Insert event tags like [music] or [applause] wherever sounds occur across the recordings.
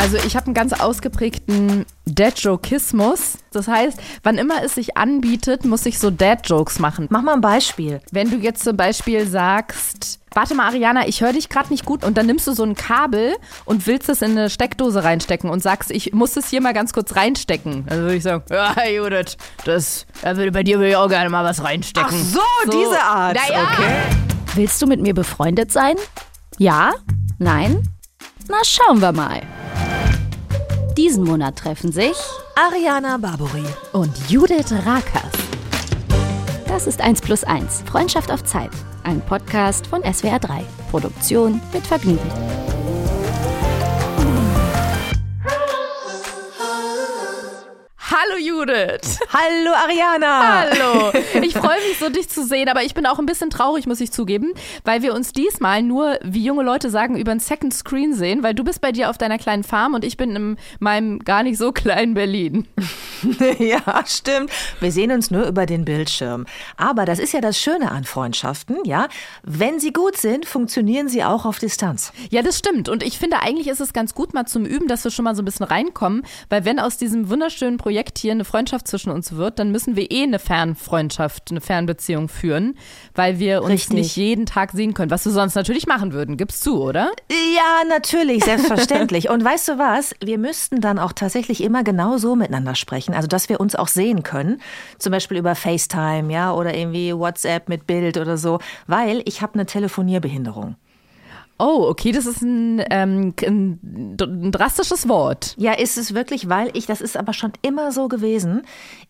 Also ich habe einen ganz ausgeprägten Dad-Jokismus. Das heißt, wann immer es sich anbietet, muss ich so Dad-Jokes machen. Mach mal ein Beispiel. Wenn du jetzt zum Beispiel sagst, warte mal, Ariana, ich höre dich gerade nicht gut und dann nimmst du so ein Kabel und willst es in eine Steckdose reinstecken und sagst, ich muss es hier mal ganz kurz reinstecken. Also würde ich sagen, ja, Judith, das, bei dir würde ich auch gerne mal was reinstecken. Ach so, diese Art. Naja. Okay. Willst du mit mir befreundet sein? Ja? Nein? Na, schauen wir mal. Diesen Monat treffen sich Ariana Barbori. Und Judith Rakers. Das ist 1 plus 1, Freundschaft auf Zeit. Ein Podcast von SWR 3. Produktion mit Vergnügen. Hallo Judith. Hallo Ariana. Hallo. [laughs] Ich freue mich so, dich zu sehen, aber ich bin auch ein bisschen traurig, muss ich zugeben, weil wir uns diesmal nur, wie junge Leute sagen, über ein Second Screen sehen, weil du bist bei dir auf deiner kleinen Farm und ich bin in meinem gar nicht so kleinen Berlin. [laughs] ja, stimmt. Wir sehen uns nur über den Bildschirm. Aber das ist ja das Schöne an Freundschaften, ja? Wenn sie gut sind, funktionieren sie auch auf Distanz. Ja, das stimmt. Und ich finde, eigentlich ist es ganz gut mal zum Üben, dass wir schon mal so ein bisschen reinkommen, weil wenn aus diesem wunderschönen Projekt hier eine Freundschaft zwischen uns wird, dann müssen wir eh eine Fernfreundschaft, eine Fernbeziehung führen, weil wir uns Richtig. nicht jeden Tag sehen können, was wir sonst natürlich machen würden. Gibst zu, oder? Ja, natürlich, selbstverständlich. Und weißt du was? Wir müssten dann auch tatsächlich immer genau so miteinander sprechen, also dass wir uns auch sehen können, zum Beispiel über FaceTime, ja, oder irgendwie WhatsApp mit Bild oder so, weil ich habe eine Telefonierbehinderung. Oh, okay, das ist ein, ähm, ein, ein drastisches Wort. Ja, ist es wirklich, weil ich, das ist aber schon immer so gewesen.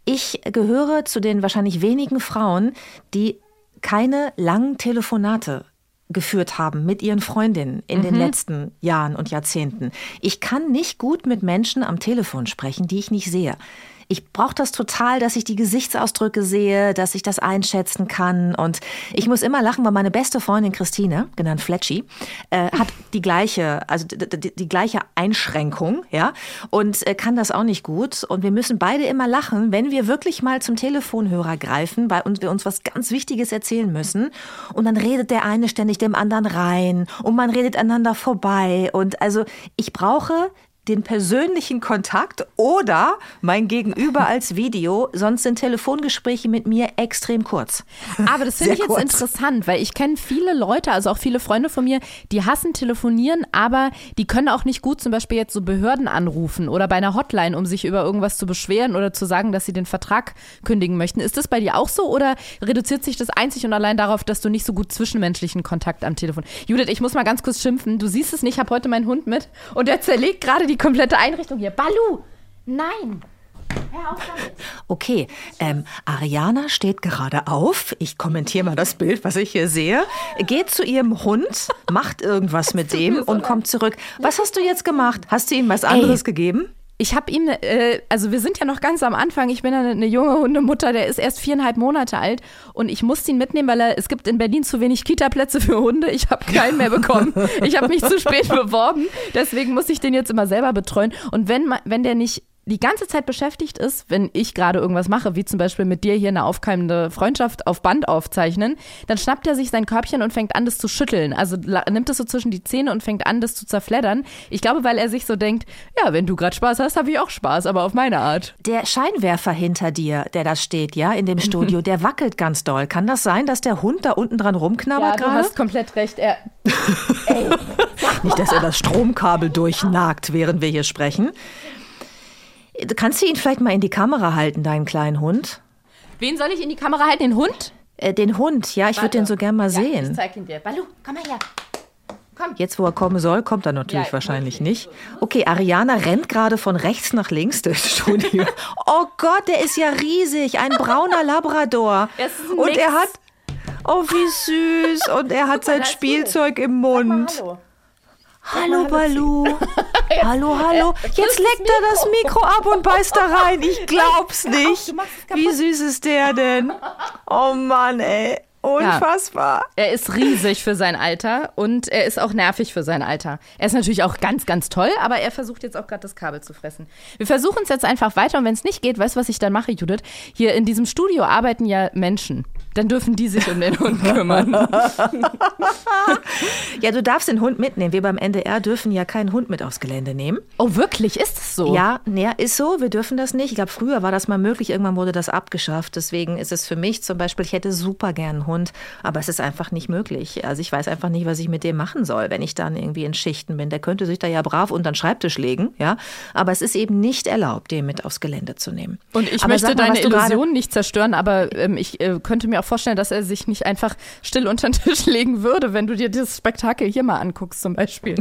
Ich gehöre zu den wahrscheinlich wenigen Frauen, die keine langen Telefonate geführt haben mit ihren Freundinnen in den letzten Jahren und Jahrzehnten. Ich kann nicht gut mit Menschen am Telefon sprechen, die ich nicht sehe. Ich brauche das total, dass ich die Gesichtsausdrücke sehe, dass ich das einschätzen kann. Und ich muss immer lachen, weil meine beste Freundin Christine, genannt Fletschi, äh, hat die gleiche, also die, die, die gleiche Einschränkung, ja, und äh, kann das auch nicht gut. Und wir müssen beide immer lachen, wenn wir wirklich mal zum Telefonhörer greifen, weil uns, wir uns was ganz Wichtiges erzählen müssen. Und dann redet der eine ständig dem anderen rein und man redet aneinander vorbei. Und also ich brauche den persönlichen Kontakt oder mein Gegenüber als Video, sonst sind Telefongespräche mit mir extrem kurz. Aber das [laughs] finde ich jetzt kurz. interessant, weil ich kenne viele Leute, also auch viele Freunde von mir, die hassen telefonieren, aber die können auch nicht gut zum Beispiel jetzt so Behörden anrufen oder bei einer Hotline, um sich über irgendwas zu beschweren oder zu sagen, dass sie den Vertrag kündigen möchten. Ist das bei dir auch so oder reduziert sich das einzig und allein darauf, dass du nicht so gut zwischenmenschlichen Kontakt am Telefon? Judith, ich muss mal ganz kurz schimpfen. Du siehst es nicht, ich habe heute meinen Hund mit und der zerlegt gerade die komplette Einrichtung hier. Balu! Nein! Hör auf damit. Okay, ähm, Ariana steht gerade auf. Ich kommentiere mal das Bild, was ich hier sehe. Geht zu ihrem Hund, macht irgendwas mit [laughs] dem und kommt zurück. Was hast du jetzt gemacht? Hast du ihm was anderes gegeben? Ich habe ihm, äh, also wir sind ja noch ganz am Anfang. Ich bin eine, eine junge Hundemutter, der ist erst viereinhalb Monate alt und ich musste ihn mitnehmen, weil er, es gibt in Berlin zu wenig Kita-Plätze für Hunde. Ich habe keinen mehr bekommen. Ich habe mich zu spät [laughs] beworben, deswegen muss ich den jetzt immer selber betreuen. Und wenn, wenn der nicht die ganze Zeit beschäftigt ist, wenn ich gerade irgendwas mache, wie zum Beispiel mit dir hier eine aufkeimende Freundschaft auf Band aufzeichnen, dann schnappt er sich sein Körbchen und fängt an, das zu schütteln. Also nimmt es so zwischen die Zähne und fängt an, das zu zerfleddern. Ich glaube, weil er sich so denkt, ja, wenn du gerade Spaß hast, habe ich auch Spaß, aber auf meine Art. Der Scheinwerfer hinter dir, der da steht, ja, in dem [laughs] Studio, der wackelt ganz doll. Kann das sein, dass der Hund da unten dran Ja, rumknabbert du gerade? hast komplett recht. Er, [laughs] Nicht, dass er das Stromkabel durchnagt, während wir hier sprechen. Kannst du ihn vielleicht mal in die Kamera halten, deinen kleinen Hund? wen soll ich in die Kamera halten? Den Hund? Äh, den Hund, ja, ich würde den so gern mal Ja, ich sehen. zeig ihn dir. Balu, komm mal her. Komm. Jetzt, wo er kommen soll, kommt er natürlich Ja, wahrscheinlich nicht. Okay, Ariana rennt gerade von rechts nach links durchs Studio. [laughs] Oh Gott, der ist ja riesig, ein brauner Labrador. [laughs] Ist ein Und Mix. er hat, oh wie süß, und er hat sein da ist Spielzeug im Mund. Hallo. Hallo Balu. Hallo, hallo. [laughs] Jetzt leckt er das Mikro ab und beißt da rein. Ich [laughs] glaub's nicht. Wie süß ist der denn? Oh Mann, ey. Unfassbar. Er ist riesig für sein Alter und er ist auch nervig für sein Alter. Er ist natürlich auch ganz, ganz toll, aber er versucht jetzt auch gerade das Kabel zu fressen. Wir versuchen es jetzt einfach weiter und wenn es nicht geht, weißt du, was ich dann mache, Judith? Hier in diesem Studio arbeiten ja Menschen. Dann dürfen die sich um den Hund [laughs] kümmern. ja, du darfst den Hund mitnehmen. Wir beim NDR dürfen ja keinen Hund mit aufs Gelände nehmen. Oh, wirklich? Ist es so? Ja, ja, ist so. Wir dürfen das nicht. Ich glaube, früher war das mal möglich. Irgendwann wurde das abgeschafft. Deswegen ist es für mich zum Beispiel, ich hätte super gern einen Hund, aber es ist einfach nicht möglich. Also ich weiß einfach nicht, was ich mit dem machen soll, wenn ich dann irgendwie in Schichten bin. Der könnte sich da ja brav unter den Schreibtisch legen, ja. Aber es ist eben nicht erlaubt, den mit aufs Gelände zu nehmen. Und ich aber möchte mal, deine Illusion nicht zerstören, aber ähm, ich äh, könnte mir auch vorstellen, dass er sich nicht einfach still unter den Tisch [laughs] legen würde, wenn du dir dieses Spektakel hier mal anguckst zum Beispiel.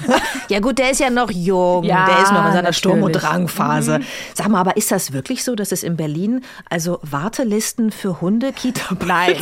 [laughs] ja gut, der ist ja noch jung, ja, der ist noch in seiner natürlich. Sturm- und Drangphase. Mhm. Sag mal, aber ist das wirklich so, dass es in Berlin also Wartelisten für Hunde Kita [laughs] Nein,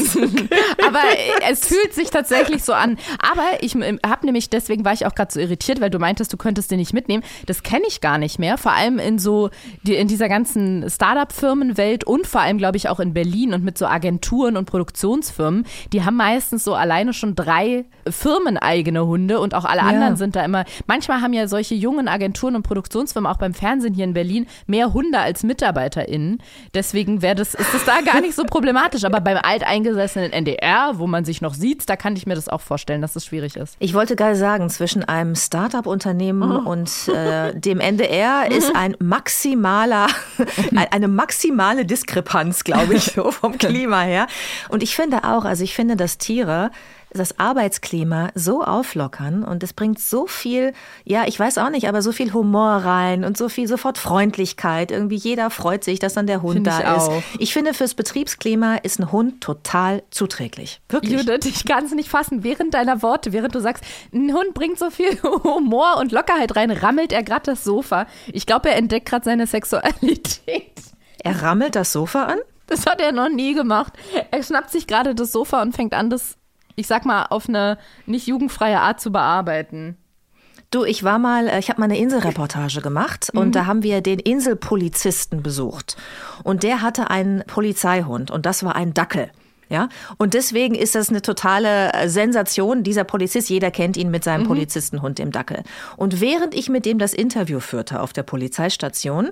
aber es fühlt sich tatsächlich so an. Aber ich habe nämlich, deswegen war ich auch gerade so irritiert, weil du meintest, du könntest den nicht mitnehmen. Das kenne ich gar nicht mehr, vor allem in so in dieser ganzen Startup-Firmenwelt und vor allem, glaube ich, auch in Berlin und mit so Agenturen und Produktionsfirmen. Die haben meistens so alleine schon drei firmeneigene Hunde und auch alle ja. anderen sind da immer. Manchmal haben ja solche jungen Agenturen und Produktionsfirmen auch beim Fernsehen hier in Berlin mehr Hunde als MitarbeiterInnen. Deswegen wäre das, ist das da gar nicht so problematisch. Aber beim alteingesessenen NDR, wo man sich noch sieht, da kann ich mir das auch vorstellen, dass es schwierig ist. Ich wollte gerade sagen, zwischen einem Start-up-Unternehmen oh. und äh, dem NDR ist ein maximaler, [laughs] eine maximale Diskrepanz, glaube ich, so [laughs] vom Klima her. Und ich finde auch, also ich finde, dass Tiere das Arbeitsklima so auflockern und es bringt so viel, ja, ich weiß auch nicht, aber so viel Humor rein und so viel sofort Freundlichkeit. Irgendwie jeder freut sich, dass dann der Hund Find da ist. Auch. Ich finde, fürs Betriebsklima ist ein Hund total zuträglich. Wirklich. Judith, ich kann es nicht fassen. Während deiner Worte, während du sagst, ein Hund bringt so viel [laughs] Humor und Lockerheit rein, rammelt er gerade das Sofa. Ich glaube, er entdeckt gerade seine Sexualität. Er rammelt das Sofa an? Das hat er noch nie gemacht. Er schnappt sich gerade das Sofa und fängt an, das ich sag mal, auf eine nicht jugendfreie Art zu bearbeiten. Du, ich war mal, äh, ich habe mal eine Inselreportage gemacht und mhm. da haben wir den Inselpolizisten besucht. Und der hatte einen Polizeihund und das war ein Dackel. Ja, und deswegen ist das eine totale äh, Sensation. Dieser Polizist, jeder kennt ihn mit seinem mhm. Polizistenhund im Dackel. Und während ich mit dem das Interview führte auf der Polizeistation,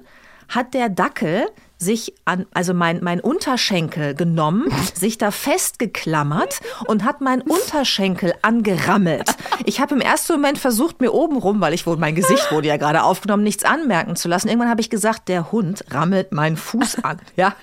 hat der Dackel sich an, also mein, mein Unterschenkel genommen, [laughs] sich da festgeklammert und hat meinen Unterschenkel angerammelt. Ich habe im ersten Moment versucht, mir oben rum, weil ich wohl, mein Gesicht wurde ja gerade aufgenommen, nichts anmerken zu lassen. Irgendwann habe ich gesagt, der Hund rammelt meinen Fuß an. [laughs] Ja.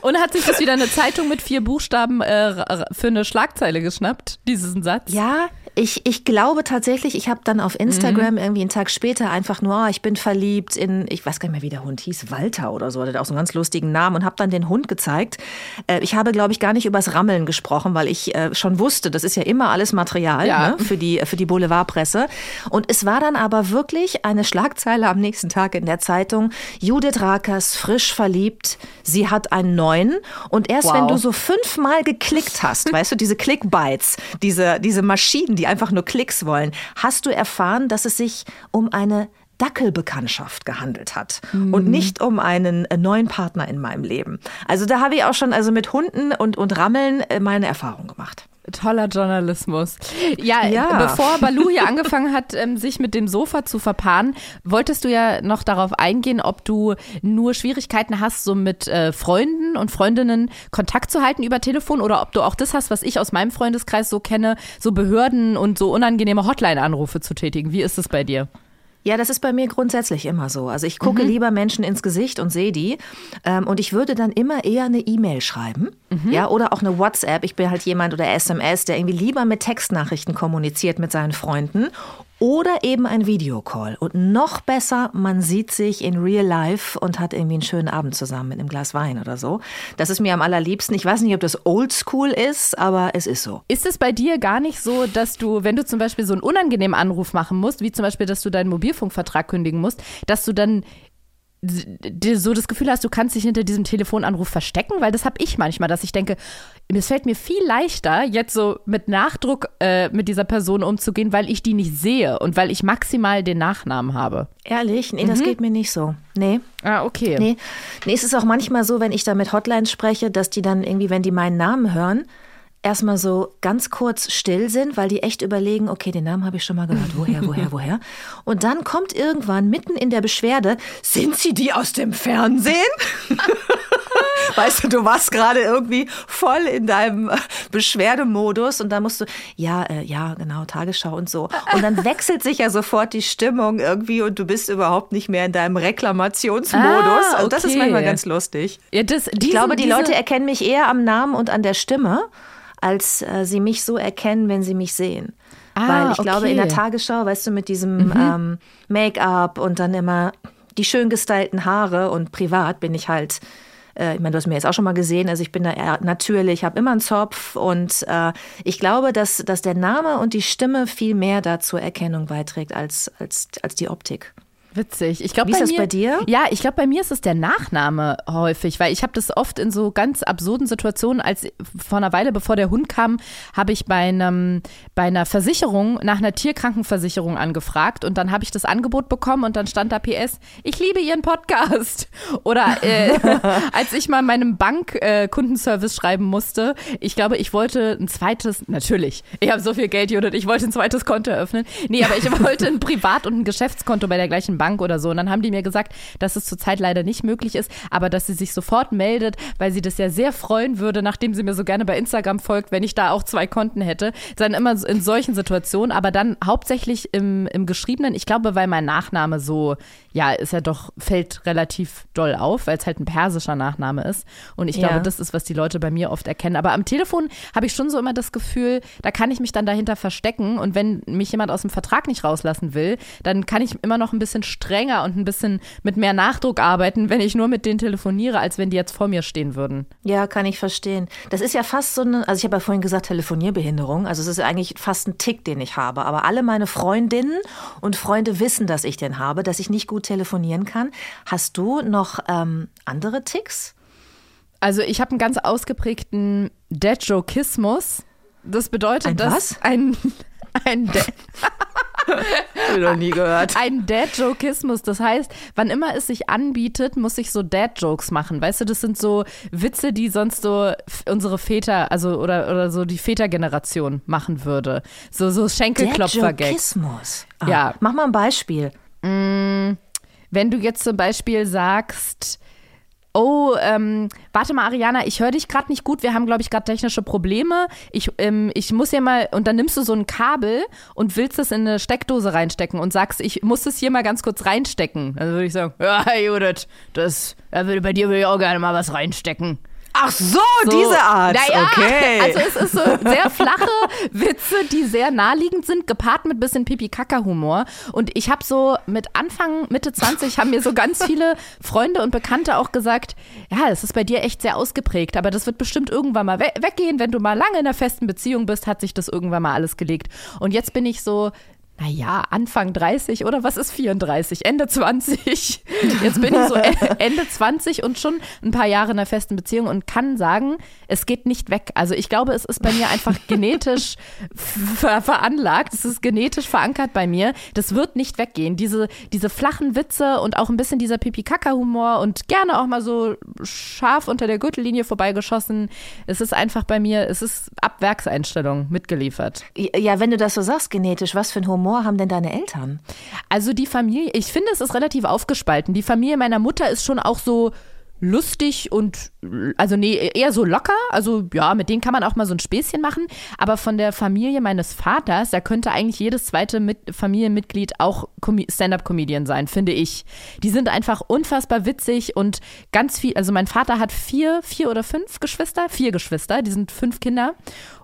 Und hat sich das wieder eine Zeitung mit vier Buchstaben äh, für eine Schlagzeile geschnappt, diesen Satz? Ja, ich, ich glaube tatsächlich, ich habe dann auf Instagram mhm. irgendwie einen Tag später einfach nur, oh, ich bin verliebt in, ich weiß gar nicht mehr, wie der Hund hieß, Walter oder so, der hat auch so einen ganz lustigen Namen und habe dann den Hund gezeigt. Äh, ich habe, glaube ich, gar nicht übers Rammeln gesprochen, weil ich äh, schon wusste, das ist ja immer alles Material ja. ne, für, die, für die Boulevardpresse. Und es war dann aber wirklich eine Schlagzeile am nächsten Tag in der Zeitung, Judith Rakers frisch verliebt, sie hat einen neuen. Und erst wow. wenn du so fünfmal geklickt hast, weißt du, diese Clickbites, diese, diese Maschinen, die einfach nur Klicks wollen, hast du erfahren, dass es sich um eine Dackelbekanntschaft gehandelt hat mhm. und nicht um einen äh, neuen Partner in meinem Leben. Also da habe ich auch schon also mit Hunden und, und Rammeln äh, meine Erfahrung gemacht. Toller Journalismus. Ja, ja. bevor Balu hier angefangen hat, ähm, sich mit dem Sofa zu verpaaren, wolltest du ja noch darauf eingehen, ob du nur Schwierigkeiten hast, so mit äh, Freunden und Freundinnen Kontakt zu halten über Telefon oder ob du auch das hast, was ich aus meinem Freundeskreis so kenne, so Behörden und so unangenehme Hotline-Anrufe zu tätigen. Wie ist es bei dir? Ja, das ist bei mir grundsätzlich immer so. Also ich gucke mhm. lieber Menschen ins Gesicht und sehe die. Ähm, und ich würde dann immer eher eine E-Mail schreiben. Mhm. Ja, oder auch eine WhatsApp. Ich bin halt jemand oder SMS, der irgendwie lieber mit Textnachrichten kommuniziert mit seinen Freunden oder eben ein Videocall. Und noch besser, man sieht sich in real life und hat irgendwie einen schönen Abend zusammen mit einem Glas Wein oder so. Das ist mir am allerliebsten. Ich weiß nicht, ob das oldschool ist, aber es ist so. Ist es bei dir gar nicht so, dass du, wenn du zum Beispiel so einen unangenehmen Anruf machen musst, wie zum Beispiel, dass du deinen Mobilfunkvertrag kündigen musst, dass du dann so das Gefühl hast, du kannst dich hinter diesem Telefonanruf verstecken, weil das habe ich manchmal, dass ich denke, es fällt mir viel leichter, jetzt so mit Nachdruck äh, mit dieser Person umzugehen, weil ich die nicht sehe und weil ich maximal den Nachnamen habe. Ehrlich? Nee, mhm. das geht mir nicht so. Nee. Ah, okay. Nee. nee, es ist auch manchmal so, wenn ich da mit Hotlines spreche, dass die dann irgendwie, wenn die meinen Namen hören, erstmal so ganz kurz still sind, weil die echt überlegen, okay, den Namen habe ich schon mal gehört, woher, woher, [laughs] woher. Und dann kommt irgendwann mitten in der Beschwerde, sind Sie die aus dem Fernsehen? [laughs] weißt du, du warst gerade irgendwie voll in deinem Beschwerdemodus und dann musst du, ja, äh, ja, genau, Tagesschau und so. Und dann wechselt sich ja sofort die Stimmung irgendwie und du bist überhaupt nicht mehr in deinem Reklamationsmodus. Ah, okay. Also das ist manchmal ganz lustig. Ja, das, diesen, ich glaube, die diese... Leute erkennen mich eher am Namen und an der Stimme, als äh, sie mich so erkennen, wenn sie mich sehen. Ah, Weil ich okay. glaube, in der Tagesschau, weißt du, mit diesem mhm. ähm, Make-up und dann immer die schön gestylten Haare und privat bin ich halt äh, ich meine, du hast mir jetzt auch schon mal gesehen, also ich bin da eher natürlich, habe immer einen Zopf und äh, ich glaube, dass, dass der Name und die Stimme viel mehr dazu Erkennung beiträgt als, als, als die Optik. Witzig. Ich glaub, Wie ist das mir, bei dir? Ja, ich glaube, bei mir ist es der Nachname häufig, weil ich habe das oft in so ganz absurden Situationen, als vor einer Weile, bevor der Hund kam, habe ich bei, einem, bei einer Versicherung nach einer Tierkrankenversicherung angefragt und dann habe ich das Angebot bekommen und dann stand da PS, ich liebe Ihren Podcast. [laughs] Oder äh, [laughs] als ich mal meinem Bank-Kundenservice äh, schreiben musste, ich glaube, ich wollte ein zweites, natürlich, ich habe so viel Geld, Judith, ich wollte ein zweites Konto eröffnen. Nee, aber ich [laughs] wollte ein Privat- und ein Geschäftskonto bei der gleichen Bank oder so. Und dann haben die mir gesagt, dass es zurzeit leider nicht möglich ist, aber dass sie sich sofort meldet, weil sie das ja sehr freuen würde, nachdem sie mir so gerne bei Instagram folgt, wenn ich da auch zwei Konten hätte. Dann immer in solchen Situationen, aber dann hauptsächlich im, im Geschriebenen. Ich glaube, weil mein Nachname so, ja, ist ja doch, fällt relativ doll auf, weil es halt ein persischer Nachname ist. Und ich ja. glaube, das ist, was die Leute bei mir oft erkennen. Aber am Telefon habe ich schon so immer das Gefühl, da kann ich mich dann dahinter verstecken. Und wenn mich jemand aus dem Vertrag nicht rauslassen will, dann kann ich immer noch ein bisschen strenger und ein bisschen mit mehr Nachdruck arbeiten, wenn ich nur mit denen telefoniere, als wenn die jetzt vor mir stehen würden. Ja, kann ich verstehen. Das ist ja fast so eine, also ich habe ja vorhin gesagt, Telefonierbehinderung. Also es ist eigentlich fast ein Tick, den ich habe. Aber alle meine Freundinnen und Freunde wissen, dass ich den habe, dass ich nicht gut telefonieren kann. Hast du noch ähm, andere Ticks? Also ich habe einen ganz ausgeprägten Dead-Jokismus. Das bedeutet, ein dass was? ein [laughs] ein Dead ich noch nie gehört. Ein Dad-Jokismus. Das heißt, wann immer es sich anbietet, muss ich so Dad-Jokes machen. Weißt du, das sind so Witze, die sonst so unsere Väter, also oder, oder so die Vätergeneration machen würde. So, so Schenkelklopfer-Gags. Ah, ja. Mach mal ein Beispiel. Mm, wenn du jetzt zum Beispiel sagst, Oh, ähm, warte mal, Ariana, ich höre dich gerade nicht gut. Wir haben, glaube ich, gerade technische Probleme. Ich, ähm, ich muss hier mal, und dann nimmst du so ein Kabel und willst es in eine Steckdose reinstecken und sagst, ich muss es hier mal ganz kurz reinstecken. Dann würde ich sagen, ja, Judith, das, bei dir würde ich auch gerne mal was reinstecken. Ach so, so, diese Art. Naja, okay. Also es ist so sehr flache Witze, die sehr naheliegend sind, gepaart mit bisschen Pipi-Kaka-Humor. Und ich habe so mit Anfang, Mitte 20 haben mir so ganz viele Freunde und Bekannte auch gesagt, ja, es ist bei dir echt sehr ausgeprägt, aber das wird bestimmt irgendwann mal we weggehen. Wenn du mal lange in einer festen Beziehung bist, hat sich das irgendwann mal alles gelegt. Und jetzt bin ich so, naja, Anfang 30 oder was ist 34? Ende 20. [laughs] Jetzt bin ich so [laughs] Ende 20 und schon ein paar Jahre in einer festen Beziehung und kann sagen, es geht nicht weg. Also ich glaube, es ist bei mir einfach [laughs] genetisch ver veranlagt. Es ist genetisch verankert bei mir. Das wird nicht weggehen. Diese, diese flachen Witze und auch ein bisschen dieser Pipi-Kaka-Humor und gerne auch mal so scharf unter der Gürtellinie vorbeigeschossen. Es ist einfach bei mir, es ist Abwerkseinstellung mitgeliefert. Ja, wenn du das so sagst, genetisch, was für ein Humor Humor haben denn deine Eltern? Also die Familie, ich finde, es ist relativ aufgespalten. Die Familie meiner Mutter ist schon auch so lustig und also nee, eher so locker. Also ja, mit denen kann man auch mal so ein Späßchen machen. Aber von der Familie meines Vaters, da könnte eigentlich jedes zweite mit Familienmitglied auch Stand-up-Comedian sein, finde ich. Die sind einfach unfassbar witzig und ganz viel. Also mein Vater hat vier, vier oder fünf Geschwister, vier Geschwister, die sind fünf Kinder.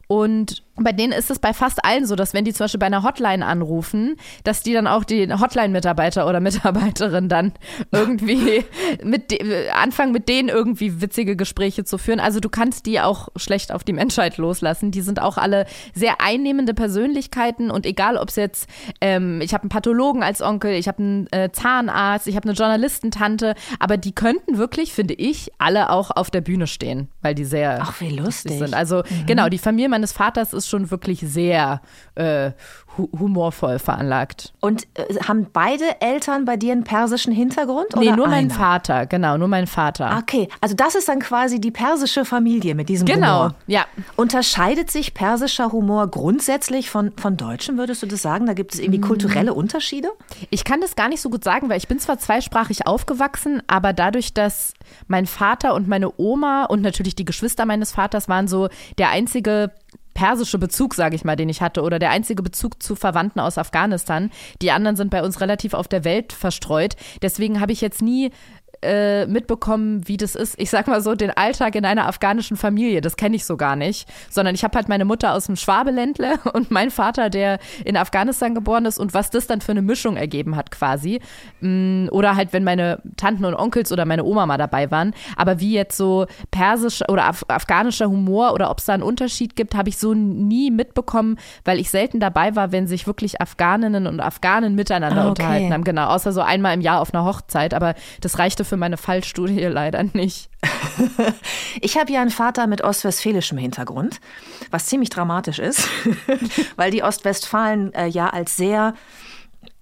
Und bei denen ist es bei fast allen so, dass wenn die zum Beispiel bei einer Hotline anrufen, dass die dann auch die Hotline-Mitarbeiter oder Mitarbeiterin dann irgendwie [laughs] mit anfangen, mit denen irgendwie witzige Gespräche zu führen. Also du kannst die auch schlecht auf die Menschheit loslassen. Die sind auch alle sehr einnehmende Persönlichkeiten und egal, ob es jetzt, ähm, ich habe einen Pathologen als Onkel, ich habe einen äh, Zahnarzt, ich habe eine Journalistentante, aber die könnten wirklich, finde ich, alle auch auf der Bühne stehen, weil die sehr Ach, wie lustig sind. Also mhm. genau, die Familie meines Vaters ist ist schon wirklich sehr äh, hu humorvoll veranlagt. Und äh, haben beide Eltern bei dir einen persischen Hintergrund? Nee, oder nur mein einer? Vater, genau, nur mein Vater. Okay, also das ist dann quasi die persische Familie mit diesem genau, Humor. ja. Unterscheidet sich persischer Humor grundsätzlich von, von deutschem, würdest du das sagen? Da gibt es irgendwie kulturelle Unterschiede? Ich kann das gar nicht so gut sagen, weil ich bin zwar zweisprachig aufgewachsen, aber dadurch, dass mein Vater und meine Oma und natürlich die Geschwister meines Vaters waren so der einzige persische Bezug, sage ich mal, den ich hatte oder der einzige Bezug zu Verwandten aus Afghanistan. Die anderen sind bei uns relativ auf der Welt verstreut. Deswegen habe ich jetzt nie äh, mitbekommen, wie das ist. Ich sag mal so, den Alltag in einer afghanischen Familie, das kenne ich so gar nicht. Sondern ich habe halt meine Mutter aus dem Schwabeländle [laughs] und mein Vater, der in Afghanistan geboren ist und was das dann für eine Mischung ergeben hat quasi. Mm, Oder halt, wenn meine Tanten und Onkels oder meine Oma mal dabei waren. Aber wie jetzt so persischer oder af afghanischer Humor oder ob es da einen Unterschied gibt, habe ich so nie mitbekommen, weil ich selten dabei war, wenn sich wirklich Afghaninnen und Afghanen miteinander Ah, okay. unterhalten haben. Genau, außer so einmal im Jahr auf einer Hochzeit. Aber das reichte für meine Fallstudie leider nicht. [laughs] Ich habe ja einen Vater mit ostwestfälischem Hintergrund, was ziemlich dramatisch ist, [laughs] weil die Ostwestfalen äh, ja als sehr,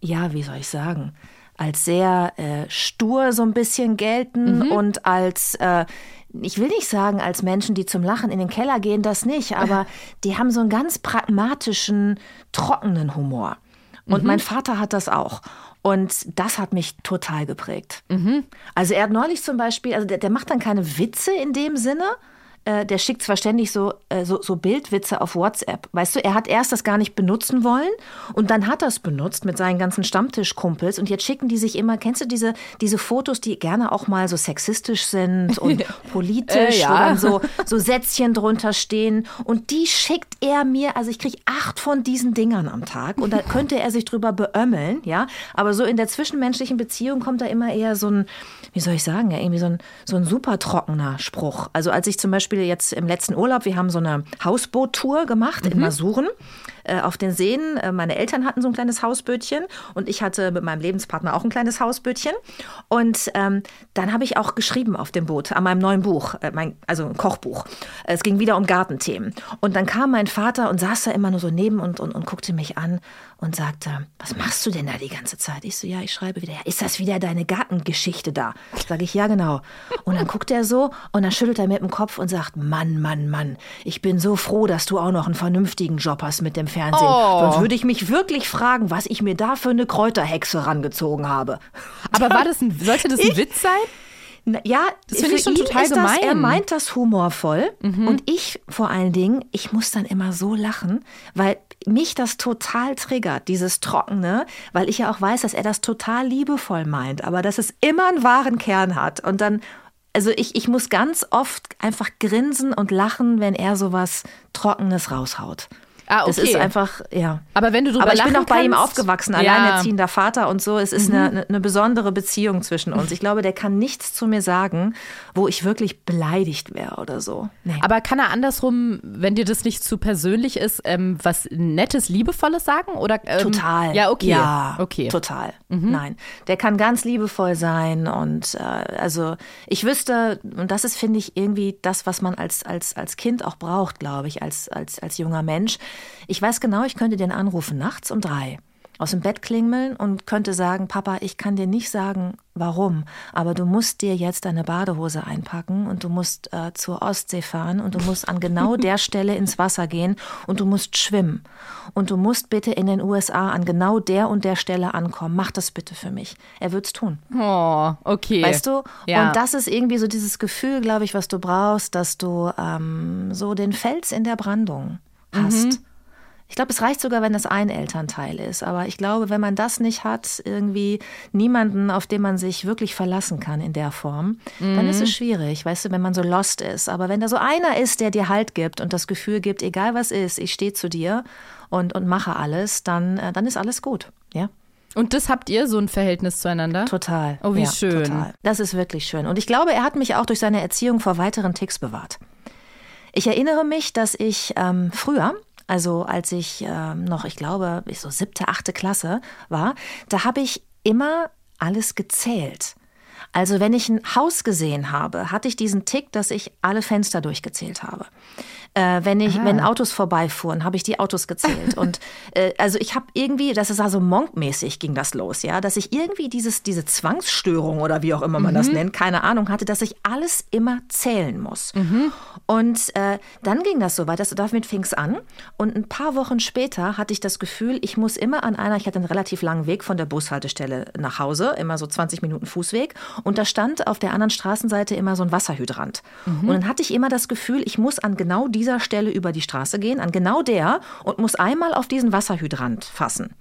ja, wie soll ich sagen, als sehr äh, stur so ein bisschen gelten und als, äh, ich will nicht sagen, als Menschen, die zum Lachen in den Keller gehen, das nicht, aber [laughs] die haben so einen ganz pragmatischen, trockenen Humor. Und mein Vater hat das auch. Und das hat mich total geprägt. Also er hat neulich zum Beispiel, also der, der macht dann keine Witze in dem Sinne. Äh, der schickt zwar ständig so, äh, so, so Bildwitze auf WhatsApp. Weißt du, er hat erst das gar nicht benutzen wollen und dann hat er es benutzt mit seinen ganzen Stammtischkumpels und jetzt schicken die sich immer, kennst du diese, diese Fotos, die gerne auch mal so sexistisch sind und [laughs] politisch, Äh, ja. wo dann so, so Sätzchen drunter stehen und die schickt er mir, also ich kriege acht von diesen Dingern am Tag und da [laughs] könnte er sich drüber beömmeln, ja, aber so in der zwischenmenschlichen Beziehung kommt da immer eher so ein, wie soll ich sagen, ja, irgendwie so ein, so ein super trockener Spruch. Also als ich zum Beispiel jetzt im letzten Urlaub, wir haben so eine Hausboot-Tour gemacht in Masuren äh, auf den Seen. Äh, meine Eltern hatten so ein kleines Hausbötchen und ich hatte mit meinem Lebenspartner auch ein kleines Hausbötchen. Und ähm, dann habe ich auch geschrieben auf dem Boot, an meinem neuen Buch, äh, mein, also ein Kochbuch. Es ging wieder um Gartenthemen. Und dann kam mein Vater und saß da immer nur so neben und, und, und guckte mich an und sagte, was machst du denn da die ganze Zeit? Ich so, ja, ich schreibe wieder. Ja, ist das wieder deine Gartengeschichte da? Sage ich, ja, genau. Und dann guckt er so und dann schüttelt er mit dem Kopf und sagt, Mann, Mann, Mann, ich bin so froh, dass du auch noch einen vernünftigen Job hast mit dem Fernsehen. Oh. Sonst würde ich mich wirklich fragen, was ich mir da für eine Kräuterhexe rangezogen habe. Aber war das ein, sollte das ein [laughs] Witz sein? Na, ja, Das finde ich schon total ist das, Er gemein. Mhm. meint das humorvoll. Und ich vor allen Dingen, ich muss dann immer so lachen, weil mich das total triggert, dieses Trockene, weil ich ja auch weiß, dass er das total liebevoll meint, aber dass es immer einen wahren Kern hat. Und dann, also ich, ich muss ganz oft einfach grinsen und lachen, wenn er sowas Trockenes raushaut. Ah, Das okay. ist einfach, ja. Aber wenn du drüber Aber ich bin auch bei ihm aufgewachsen, Ja. alleinerziehender Vater und so. Es ist eine, eine, eine besondere Beziehung zwischen uns. Ich glaube, der kann nichts zu mir sagen, wo ich wirklich beleidigt wäre oder so. Nee. Aber kann er andersrum, wenn dir das nicht zu persönlich ist, ähm, was Nettes, Liebevolles sagen? Oder, ähm, Total. Ja, okay. Ja, okay. total. Nein, der kann ganz liebevoll sein und äh, also ich wüsste, und das ist, finde ich, irgendwie das, was man als, als, als Kind auch braucht, glaube ich, als, als, als junger Mensch. Ich weiß genau, ich könnte den anrufen nachts um drei aus dem Bett klingeln und könnte sagen, Papa, ich kann dir nicht sagen, warum, aber du musst dir jetzt deine Badehose einpacken und du musst äh, zur Ostsee fahren und du musst an genau [laughs] der Stelle ins Wasser gehen und du musst schwimmen und du musst bitte in den USA an genau der und der Stelle ankommen. Mach das bitte für mich. Er wird's tun. Oh, okay. Weißt du? Ja. Und das ist irgendwie so dieses Gefühl, glaube ich, was du brauchst, dass du ähm, so den Fels in der Brandung hast. Mhm. Ich glaube, es reicht sogar, wenn das ein Elternteil ist. Aber ich glaube, wenn man das nicht hat, irgendwie niemanden, auf den man sich wirklich verlassen kann in der Form, dann Mhm. ist es schwierig, weißt du, wenn man so lost ist. Aber wenn da so einer ist, der dir Halt gibt und das Gefühl gibt, egal was ist, ich stehe zu dir und, und mache alles, dann, äh, dann ist alles gut. Ja. Und das habt ihr so ein Verhältnis zueinander? Total. Oh, wie ja, schön. Total. Das ist wirklich schön. Und ich glaube, er hat mich auch durch seine Erziehung vor weiteren Ticks bewahrt. Ich erinnere mich, dass ich ähm, früher, also als ich ähm, noch, ich glaube, ich so siebte, achte Klasse war, da habe ich immer alles gezählt. Also wenn ich ein Haus gesehen habe, hatte ich diesen Tick, dass ich alle Fenster durchgezählt habe. Äh, wenn ich, wenn Autos vorbeifuhren, habe ich die Autos gezählt. und [laughs] äh, also ich habe irgendwie, das ist also monkmäßig ging das los, ja, dass ich irgendwie dieses, diese Zwangsstörung oder wie auch immer man das nennt, keine Ahnung hatte, dass ich alles immer zählen muss. Und äh, dann ging das so weiter, damit fing es an. Und ein paar Wochen später hatte ich das Gefühl, ich muss immer an einer, ich hatte einen relativ langen Weg von der Bushaltestelle nach Hause, immer so 20 Minuten Fußweg. Und da stand auf der anderen Straßenseite immer so ein Wasserhydrant. Und dann hatte ich immer das Gefühl, ich muss an genau dieser Stelle über die Straße gehen, an genau der und muss einmal auf diesen Wasserhydrant fassen.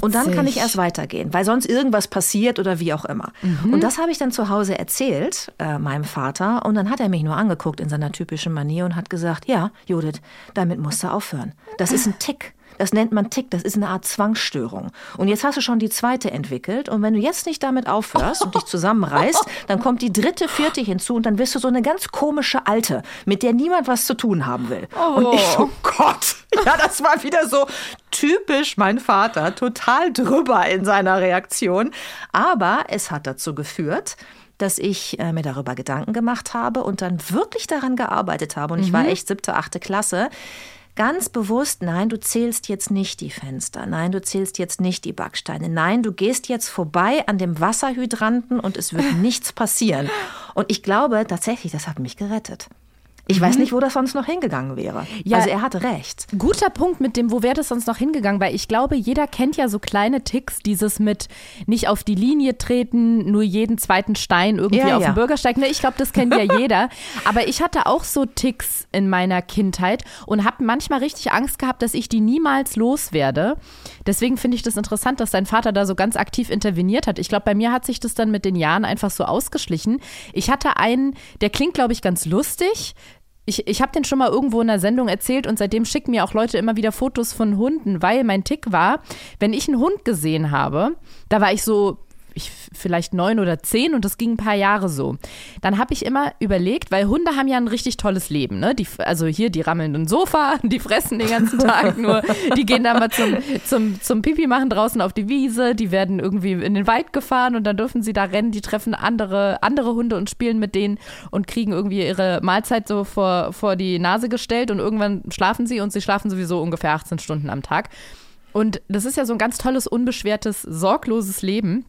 Und dann kann ich erst weitergehen, weil sonst irgendwas passiert oder wie auch immer. Und das habe ich dann zu Hause erzählt, äh, meinem Vater. Und dann hat er mich nur angeguckt in seiner typischen Manier und hat gesagt, ja, Judith, damit musst du aufhören. Das ist ein Tick. Das nennt man Tick, das ist eine Art Zwangsstörung. Und jetzt hast du schon die zweite entwickelt. Und wenn du jetzt nicht damit aufhörst und dich zusammenreißt, [laughs] dann kommt die dritte, vierte hinzu und dann wirst du so eine ganz komische Alte, mit der niemand was zu tun haben will. Und ich, oh [laughs] Gott, ja, das war wieder so typisch mein Vater, total drüber in seiner Reaktion. Aber es hat dazu geführt, dass ich äh, mir darüber Gedanken gemacht habe und dann wirklich daran gearbeitet habe. Und ich war echt siebte, achte Klasse ganz bewusst, nein, du zählst jetzt nicht die Fenster, nein, du zählst jetzt nicht die Backsteine, nein, du gehst jetzt vorbei an dem Wasserhydranten und es wird [laughs] nichts passieren. Und ich glaube tatsächlich, das hat mich gerettet. Ich weiß nicht, wo das sonst noch hingegangen wäre. Ja. also er hatte recht. Guter Punkt mit dem, wo wäre das sonst noch hingegangen? Weil ich glaube, jeder kennt ja so kleine Ticks, dieses mit nicht auf die Linie treten, nur jeden zweiten Stein irgendwie Ja, auf ja. den Bürgersteig. Ne, ich glaube, das kennt ja [laughs] jeder. Aber ich hatte auch so Ticks in meiner Kindheit und habe manchmal richtig Angst gehabt, dass ich die niemals loswerde. Deswegen finde ich das interessant, dass dein Vater da so ganz aktiv interveniert hat. Ich glaube, bei mir hat sich das dann mit den Jahren einfach so ausgeschlichen. Ich hatte einen, der klingt, glaube ich, ganz lustig. Ich, ich habe den schon mal irgendwo in der Sendung erzählt und seitdem schicken mir auch Leute immer wieder Fotos von Hunden, weil mein Tick war, wenn ich einen Hund gesehen habe, da war ich so ich, vielleicht neun oder zehn und das ging ein paar Jahre so. Dann habe ich immer überlegt, weil Hunde haben ja ein richtig tolles Leben, ne? Die, also hier, die rammeln ein Sofa, [laughs] die fressen den ganzen Tag nur, die gehen da mal zum, zum, zum Pipi machen draußen auf die Wiese, die werden irgendwie in den Wald gefahren und dann dürfen sie da rennen, die treffen andere, andere Hunde und spielen mit denen und kriegen irgendwie ihre Mahlzeit so vor, vor die Nase gestellt und irgendwann schlafen sie und sie schlafen sowieso ungefähr 18 Stunden am Tag. Und das ist ja so ein ganz tolles, unbeschwertes, sorgloses Leben.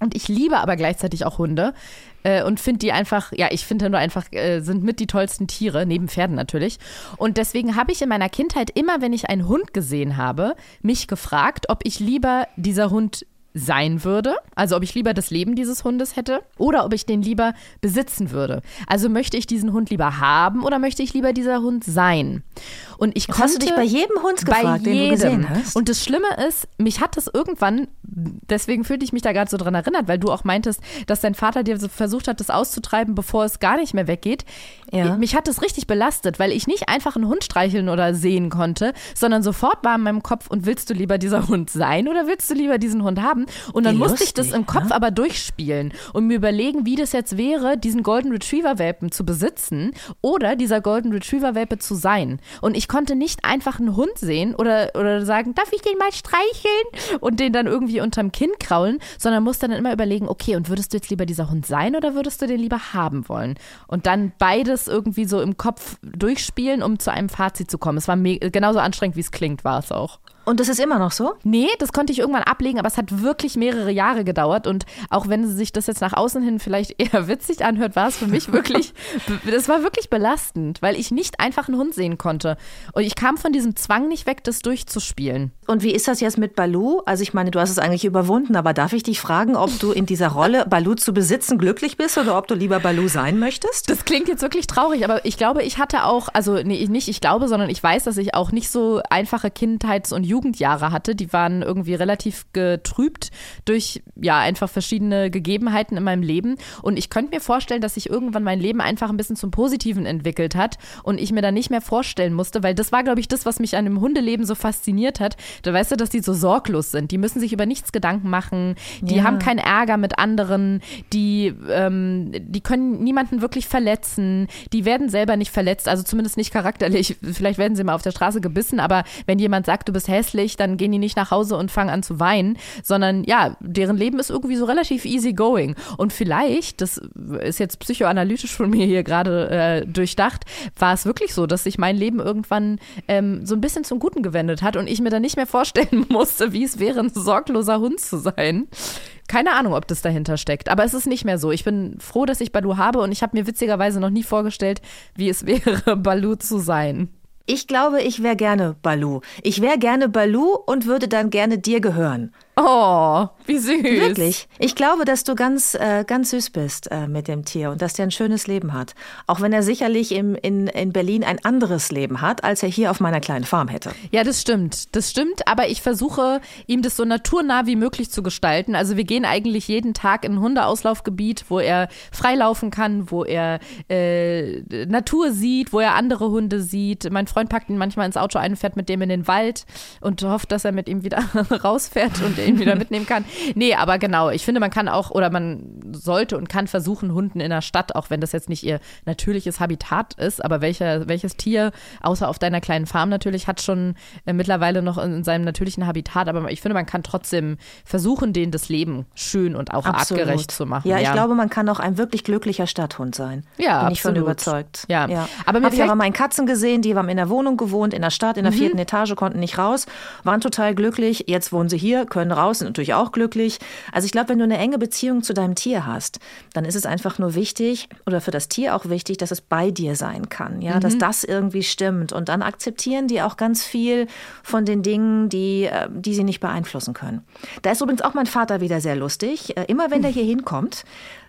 Und ich liebe aber gleichzeitig auch Hunde äh, und finde die einfach, ja, ich finde nur einfach, äh, sind mit die tollsten Tiere, neben Pferden natürlich. Und deswegen habe ich in meiner Kindheit immer, wenn ich einen Hund gesehen habe, mich gefragt, ob ich lieber dieser Hund sein würde, also ob ich lieber das Leben dieses Hundes hätte oder ob ich den lieber besitzen würde. Also möchte ich diesen Hund lieber haben oder möchte ich lieber dieser Hund sein? Und ich Das konnte hast du dich bei jedem Hund bei gefragt, den du jedem. gesehen hast? Und das Schlimme ist, mich hat das irgendwann, deswegen fühlte ich mich da gerade so dran erinnert, weil du auch meintest, dass dein Vater dir so versucht hat, das auszutreiben, bevor es gar nicht mehr weggeht. Ja. Mich hat das richtig belastet, weil ich nicht einfach einen Hund streicheln oder sehen konnte, sondern sofort war in meinem Kopf, und willst du lieber dieser Hund sein oder willst du lieber diesen Hund haben? Und dann Wie musste ich das lustig, im Kopf ne? aber durchspielen und mir überlegen, wie das jetzt wäre, diesen Golden Retriever Welpen zu besitzen oder dieser Golden Retriever Welpe zu sein. Und ich konnte nicht einfach einen Hund sehen oder, oder sagen, darf ich den mal streicheln und den dann irgendwie unterm Kinn kraulen, sondern musste dann immer überlegen, okay, und würdest du jetzt lieber dieser Hund sein oder würdest du den lieber haben wollen? Und dann beides irgendwie so im Kopf durchspielen, um zu einem Fazit zu kommen. Es war genauso anstrengend, wie es klingt, war es auch. Und das ist immer noch so? Nee, das konnte ich irgendwann ablegen, aber es hat wirklich mehrere Jahre gedauert. Und auch wenn sich das jetzt nach außen hin vielleicht [laughs] eher witzig anhört, war es für mich wirklich, [laughs] das war wirklich belastend, weil ich nicht einfach einen Hund sehen konnte. Und ich kam von diesem Zwang nicht weg, das durchzuspielen. Und wie ist das jetzt mit Balu? Also ich meine, du hast es eigentlich überwunden, aber darf ich dich fragen, ob du in dieser Rolle, [laughs] Balu zu besitzen, glücklich bist oder ob du lieber Balu sein möchtest? Das klingt jetzt wirklich traurig, aber ich glaube, ich hatte auch, also nee, nicht ich glaube, sondern ich weiß, dass ich auch nicht so einfache Kindheits- und Jugendjahre hatte. Die waren irgendwie relativ getrübt durch, ja, einfach verschiedene Gegebenheiten in meinem Leben. Und ich könnte mir vorstellen, dass sich irgendwann mein Leben einfach ein bisschen zum Positiven entwickelt hat und ich mir dann nicht mehr vorstellen musste, weil das war, glaube ich, das, was mich an dem Hundeleben so fasziniert hat. Da weißt du, dass die so sorglos sind. Die müssen sich über nichts Gedanken machen. Die Ja. haben keinen Ärger mit anderen. Die, ähm, die können niemanden wirklich verletzen. Die werden selber nicht verletzt, also zumindest nicht charakterlich. Vielleicht werden sie mal auf der Straße gebissen, aber wenn jemand sagt, du bist hässlich, dann gehen die nicht nach Hause und fangen an zu weinen, sondern ja, deren Leben ist irgendwie so relativ easy going. Und vielleicht, das ist jetzt psychoanalytisch von mir hier gerade äh, durchdacht, war es wirklich so, dass sich mein Leben irgendwann ähm, so ein bisschen zum Guten gewendet hat und ich mir dann nicht mehr vorstellen [laughs] musste, wie es wäre, ein sorgloser Hund zu sein. Keine Ahnung, ob das dahinter steckt. Aber es ist nicht mehr so. Ich bin froh, dass ich Balu habe und ich habe mir witzigerweise noch nie vorgestellt, wie es [laughs] wäre, Balu zu sein. Ich glaube, ich wäre gerne Balu. Ich wäre gerne Balu und würde dann gerne dir gehören. Oh, wie süß. Wirklich. Ich glaube, dass du ganz, äh, ganz süß bist äh, mit dem Tier und dass der ein schönes Leben hat. Auch wenn er sicherlich im, in, in Berlin ein anderes Leben hat, als er hier auf meiner kleinen Farm hätte. Ja, das stimmt. Das stimmt, aber ich versuche, ihm das so naturnah wie möglich zu gestalten. Also wir gehen eigentlich jeden Tag in ein Hundeauslaufgebiet, wo er freilaufen kann, wo er äh, Natur sieht, wo er andere Hunde sieht. Mein Freund packt ihn manchmal ins Auto ein, fährt mit dem in den Wald und hofft, dass er mit ihm wieder [laughs] rausfährt und ihn wieder mitnehmen kann. Nee, aber genau, ich finde, man kann auch oder man sollte und kann versuchen, Hunden in der Stadt, auch wenn das jetzt nicht ihr natürliches Habitat ist, aber welcher, welches Tier, außer auf deiner kleinen Farm natürlich, hat schon äh, mittlerweile noch in, in, seinem natürlichen Habitat. Aber ich finde, man kann trotzdem versuchen, denen das Leben schön und auch Absolut. artgerecht zu machen. Ja, ich ja. glaube, man kann auch ein wirklich glücklicher Stadthund sein. Ja, Bin ich von überzeugt. Ja. ja. Aber mir habe ich aber meinen Katzen gesehen, die haben in der Wohnung gewohnt, in der Stadt, in der mhm. vierten Etage, konnten nicht raus, waren total glücklich. Jetzt wohnen sie hier, können raus, sind natürlich auch glücklich. Also ich glaube, wenn du eine enge Beziehung zu deinem Tier hast, dann ist es einfach nur wichtig oder für das Tier auch wichtig, dass es bei dir sein kann, ja, mhm. dass das irgendwie stimmt und dann akzeptieren die auch ganz viel von den Dingen, die, äh, die sie nicht beeinflussen können. Da ist übrigens auch mein Vater wieder sehr lustig. Äh, immer wenn der hier hinkommt,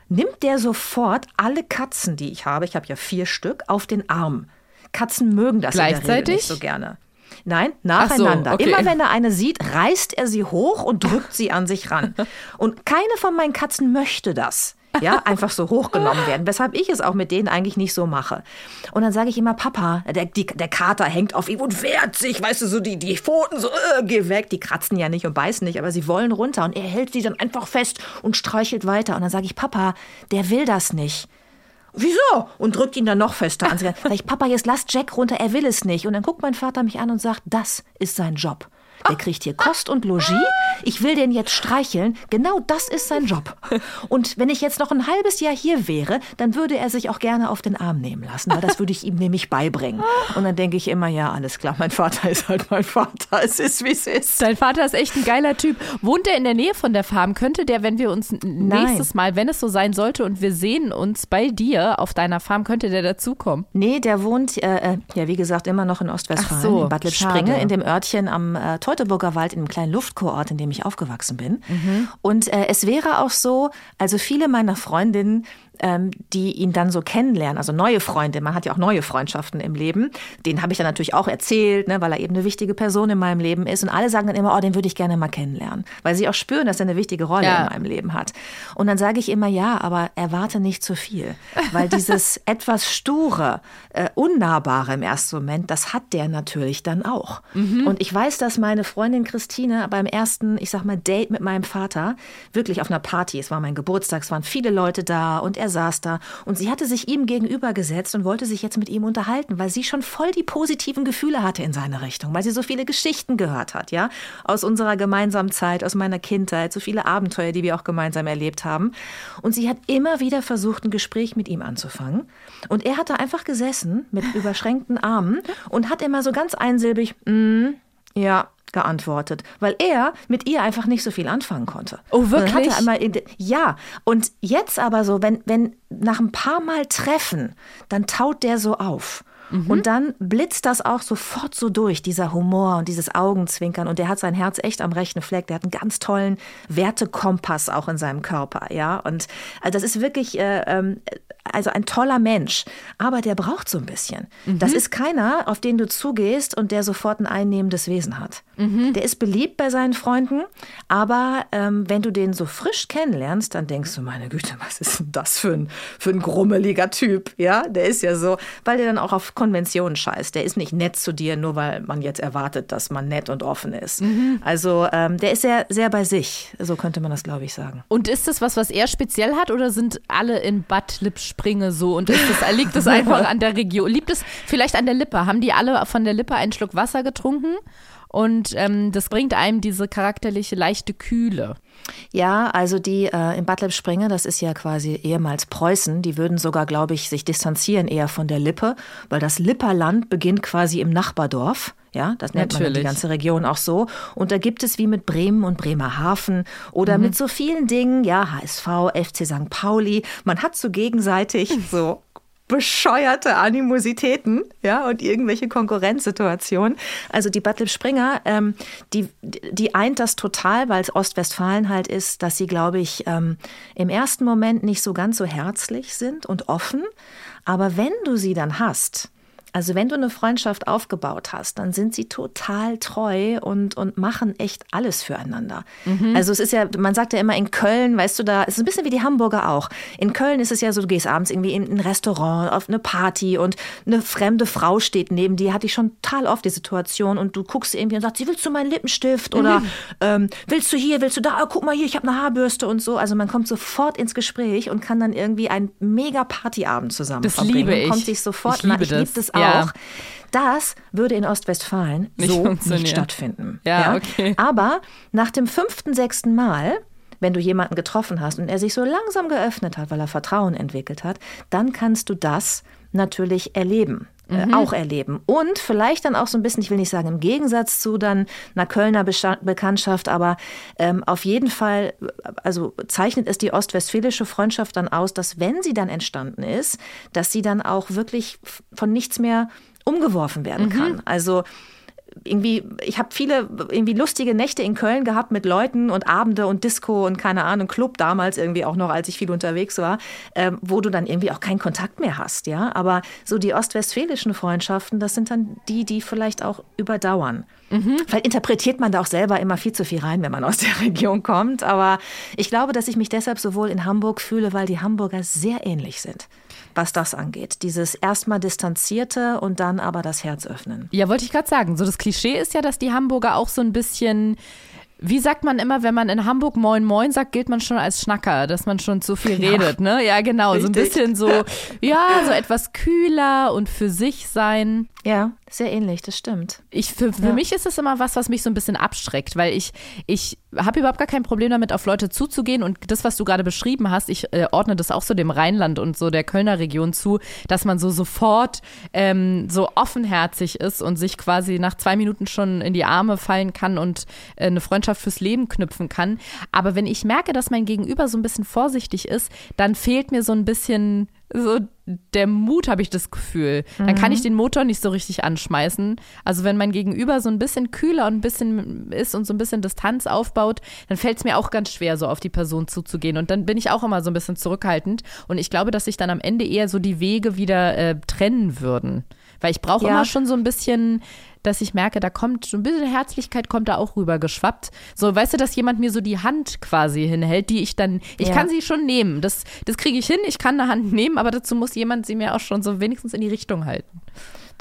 nimmt der sofort alle Katzen, die ich habe, ich habe ja vier Stück, auf den Arm. Katzen mögen das Gleichzeitig nicht so gerne. Nein, nacheinander. So, okay. Immer wenn er eine sieht, reißt er sie hoch und drückt sie an sich ran. [laughs] Und keine von meinen Katzen möchte das. Ja, einfach so hochgenommen werden. Weshalb ich es auch mit denen eigentlich nicht so mache. Und dann sage ich immer, Papa, der, die, der Kater hängt auf ihm und wehrt sich, weißt du, so die, die Pfoten so, äh, geh weg. Die kratzen ja nicht und beißen nicht, aber sie wollen runter. Und er hält sie dann einfach fest und streichelt weiter. Und dann sage ich, Papa, der will das nicht. Wieso? Und drückt ihn dann noch fester an. Sag ich, Papa, jetzt lass Jack runter, er will es nicht. Und dann guckt mein Vater mich an und sagt, das ist sein Job. Der kriegt hier Kost und Logis. Ich will den jetzt streicheln. Genau das ist sein Job. Und wenn ich jetzt noch ein halbes Jahr hier wäre, dann würde er sich auch gerne auf den Arm nehmen lassen, weil das würde ich ihm nämlich beibringen. Und dann denke ich immer, ja, alles klar, mein Vater ist halt mein Vater. Es ist, wie es ist. Dein Vater ist echt ein geiler Typ. Wohnt er in der Nähe von der Farm? Könnte der, wenn wir uns nächstes Mal, wenn es so sein sollte und wir sehen uns bei dir auf deiner Farm, könnte der dazukommen? Nee, der wohnt, äh, äh ja, wie gesagt, immer noch in Ostwestfalen, so, in Bad Lippspringe, in dem Örtchen am äh, Teutoburger Wald, in einem kleinen Luftkurort, in dem ich aufgewachsen bin. Mhm. Und äh, es wäre auch so, also viele meiner Freundinnen die ihn dann so kennenlernen, also neue Freunde, man hat ja auch neue Freundschaften im Leben, den habe ich dann natürlich auch erzählt, ne, weil er eben eine wichtige Person in meinem Leben ist und alle sagen dann immer, oh, den würde ich gerne mal kennenlernen, weil sie auch spüren, dass er eine wichtige Rolle ja. in meinem Leben hat. Und dann sage ich immer, ja, aber erwarte nicht zu viel, weil [laughs] dieses etwas sture, äh, unnahbare im ersten Moment, das hat der natürlich dann auch. Mhm. Und ich weiß, dass meine Freundin Christine beim ersten, ich sag mal, Date mit meinem Vater, wirklich auf einer Party, es war mein Geburtstag, es waren viele Leute da und er saß da und sie hatte sich ihm gegenübergesetzt und wollte sich jetzt mit ihm unterhalten, weil sie schon voll die positiven Gefühle hatte in seine Richtung, weil sie so viele Geschichten gehört hat, ja, aus unserer gemeinsamen Zeit, aus meiner Kindheit, so viele Abenteuer, die wir auch gemeinsam erlebt haben. Und sie hat immer wieder versucht, ein Gespräch mit ihm anzufangen. Und er hat da einfach gesessen mit überschränkten Armen und hat immer so ganz einsilbig, mm, ja, geantwortet, weil er mit ihr einfach nicht so viel anfangen konnte. Oh, wirklich? Und einmal ja, und jetzt aber so, wenn, wenn nach ein paar Mal Treffen, dann taut der so auf. Mhm. Und dann blitzt das auch sofort so durch, dieser Humor und dieses Augenzwinkern. Und der hat sein Herz echt am rechten Fleck. Der hat einen ganz tollen Wertekompass auch in seinem Körper, ja. Und also das ist wirklich äh, ähm, also ein toller Mensch, aber der braucht so ein bisschen. Mhm. Das ist keiner, auf den du zugehst und der sofort ein einnehmendes Wesen hat. Mhm. Der ist beliebt bei seinen Freunden, aber ähm, wenn du den so frisch kennenlernst, dann denkst du, meine Güte, was ist denn das für ein, für ein grummeliger Typ? Ja, der ist ja so, weil der dann auch auf Konventionen scheißt. Der ist nicht nett zu dir, nur weil man jetzt erwartet, dass man nett und offen ist. Mhm. Also ähm, der ist sehr, sehr bei sich. So könnte man das, glaube ich, sagen. Und ist das was, was er speziell hat oder sind alle in Bad Lippsch springe so und ist das, liegt es [laughs] einfach an der Region? Liegt es vielleicht an der Lippe? Haben die alle von der Lippe einen Schluck Wasser getrunken? und ähm, das bringt einem diese charakterliche leichte Kühle. Ja, also die äh, in Bad Lippspringe, das ist ja quasi ehemals Preußen, die würden sogar, glaube ich, sich distanzieren eher von der Lippe, weil das Lipperland beginnt quasi im Nachbardorf. Ja, das nennt Natürlich. man die ganze Region auch so. Und da gibt es wie mit Bremen und Bremerhaven oder mhm. mit so vielen Dingen, ja, HSV, FC St. Pauli, man hat so gegenseitig so bescheuerte Animositäten, ja, und irgendwelche Konkurrenzsituationen. Also die Bad Springer, ähm, die, die eint das total, weil es Ostwestfalen halt ist, dass sie, glaube ich, ähm, im ersten Moment nicht so ganz so herzlich sind und offen. Aber wenn du sie dann hast, also wenn du eine Freundschaft aufgebaut hast, dann sind sie total treu und, und machen echt alles füreinander. Mhm. Also es ist ja, man sagt ja immer in Köln, weißt du, da ist ein bisschen wie die Hamburger auch. In Köln ist es ja so, du gehst abends irgendwie in ein Restaurant, auf eine Party und eine fremde Frau steht neben dir, hatte ich schon total oft die Situation und du guckst irgendwie und sagst, sie willst du meinen Lippenstift oder mhm. ähm, willst du hier, willst du da, oh, guck mal hier, ich habe eine Haarbürste und so. Also man kommt sofort ins Gespräch und kann dann irgendwie einen mega Partyabend zusammen das verbringen. Liebe ich. Kommt sich sofort, ich liebe na, ich das. das ja. auch. Das würde in Ostwestfalen nicht so nicht stattfinden. Ja, ja, okay. Aber nach dem fünften, sechsten Mal wenn du jemanden getroffen hast und er sich so langsam geöffnet hat, weil er Vertrauen entwickelt hat, dann kannst du das natürlich erleben. Äh, mhm. auch erleben. Und vielleicht dann auch so ein bisschen, ich will nicht sagen im Gegensatz zu dann einer Kölner Bekanntschaft, aber ähm, auf jeden Fall, also zeichnet es die ostwestfälische Freundschaft dann aus, dass wenn sie dann entstanden ist, dass sie dann auch wirklich von nichts mehr umgeworfen werden mhm. kann. Also irgendwie, ich habe viele irgendwie lustige Nächte in Köln gehabt mit Leuten und Abende und Disco und keine Ahnung, Club damals irgendwie auch noch, als ich viel unterwegs war, äh, wo du dann irgendwie auch keinen Kontakt mehr hast, ja. Aber so die ostwestfälischen Freundschaften, das sind dann die, die vielleicht auch überdauern. Mhm. Vielleicht interpretiert man da auch selber immer viel zu viel rein, wenn man aus der [laughs] Region kommt. Aber ich glaube, dass ich mich deshalb sowohl in Hamburg fühle, weil die Hamburger sehr ähnlich sind was das angeht. Dieses erstmal distanzierte und dann aber das Herz öffnen. Ja, wollte ich gerade sagen. So das Klischee ist ja, dass die Hamburger auch so ein bisschen wie sagt man immer, wenn man in Hamburg Moin Moin sagt, gilt man schon als Schnacker, dass man schon zu viel ja. redet, ne? Ja, genau. Richtig. So ein bisschen so, [laughs] ja, so etwas kühler und für sich sein. Ja, sehr ähnlich, das stimmt. Ich, für, für ja. mich ist es immer was, was mich so ein bisschen abschreckt, weil ich, ich habe überhaupt gar kein Problem damit, auf Leute zuzugehen. Und das, was du gerade beschrieben hast, ich äh, ordne das auch so dem Rheinland und so der Kölner Region zu, dass man so sofort ähm, so offenherzig ist und sich quasi nach zwei Minuten schon in die Arme fallen kann und äh, eine Freundschaft fürs Leben knüpfen kann. Aber wenn ich merke, dass mein Gegenüber so ein bisschen vorsichtig ist, dann fehlt mir so ein bisschen so der Mut, habe ich das Gefühl. Dann kann ich mhm. den Motor nicht so richtig anschmeißen. Also wenn mein Gegenüber so ein bisschen kühler und ein bisschen ist und so ein bisschen Distanz aufbaut, dann fällt es mir auch ganz schwer, so auf die Person zuzugehen. Und dann bin ich auch immer so ein bisschen zurückhaltend. Und ich glaube, dass sich dann am Ende eher so die Wege wieder äh, trennen würden. Weil ich brauche ja. immer schon so ein bisschen dass ich merke, da kommt so ein bisschen Herzlichkeit kommt da auch rüber geschwappt. So, weißt du, dass jemand mir so die Hand quasi hinhält, die ich dann, ich ja. kann sie schon nehmen. Das, das kriege ich hin, ich kann eine Hand nehmen, aber dazu muss jemand sie mir auch schon so wenigstens in die Richtung halten.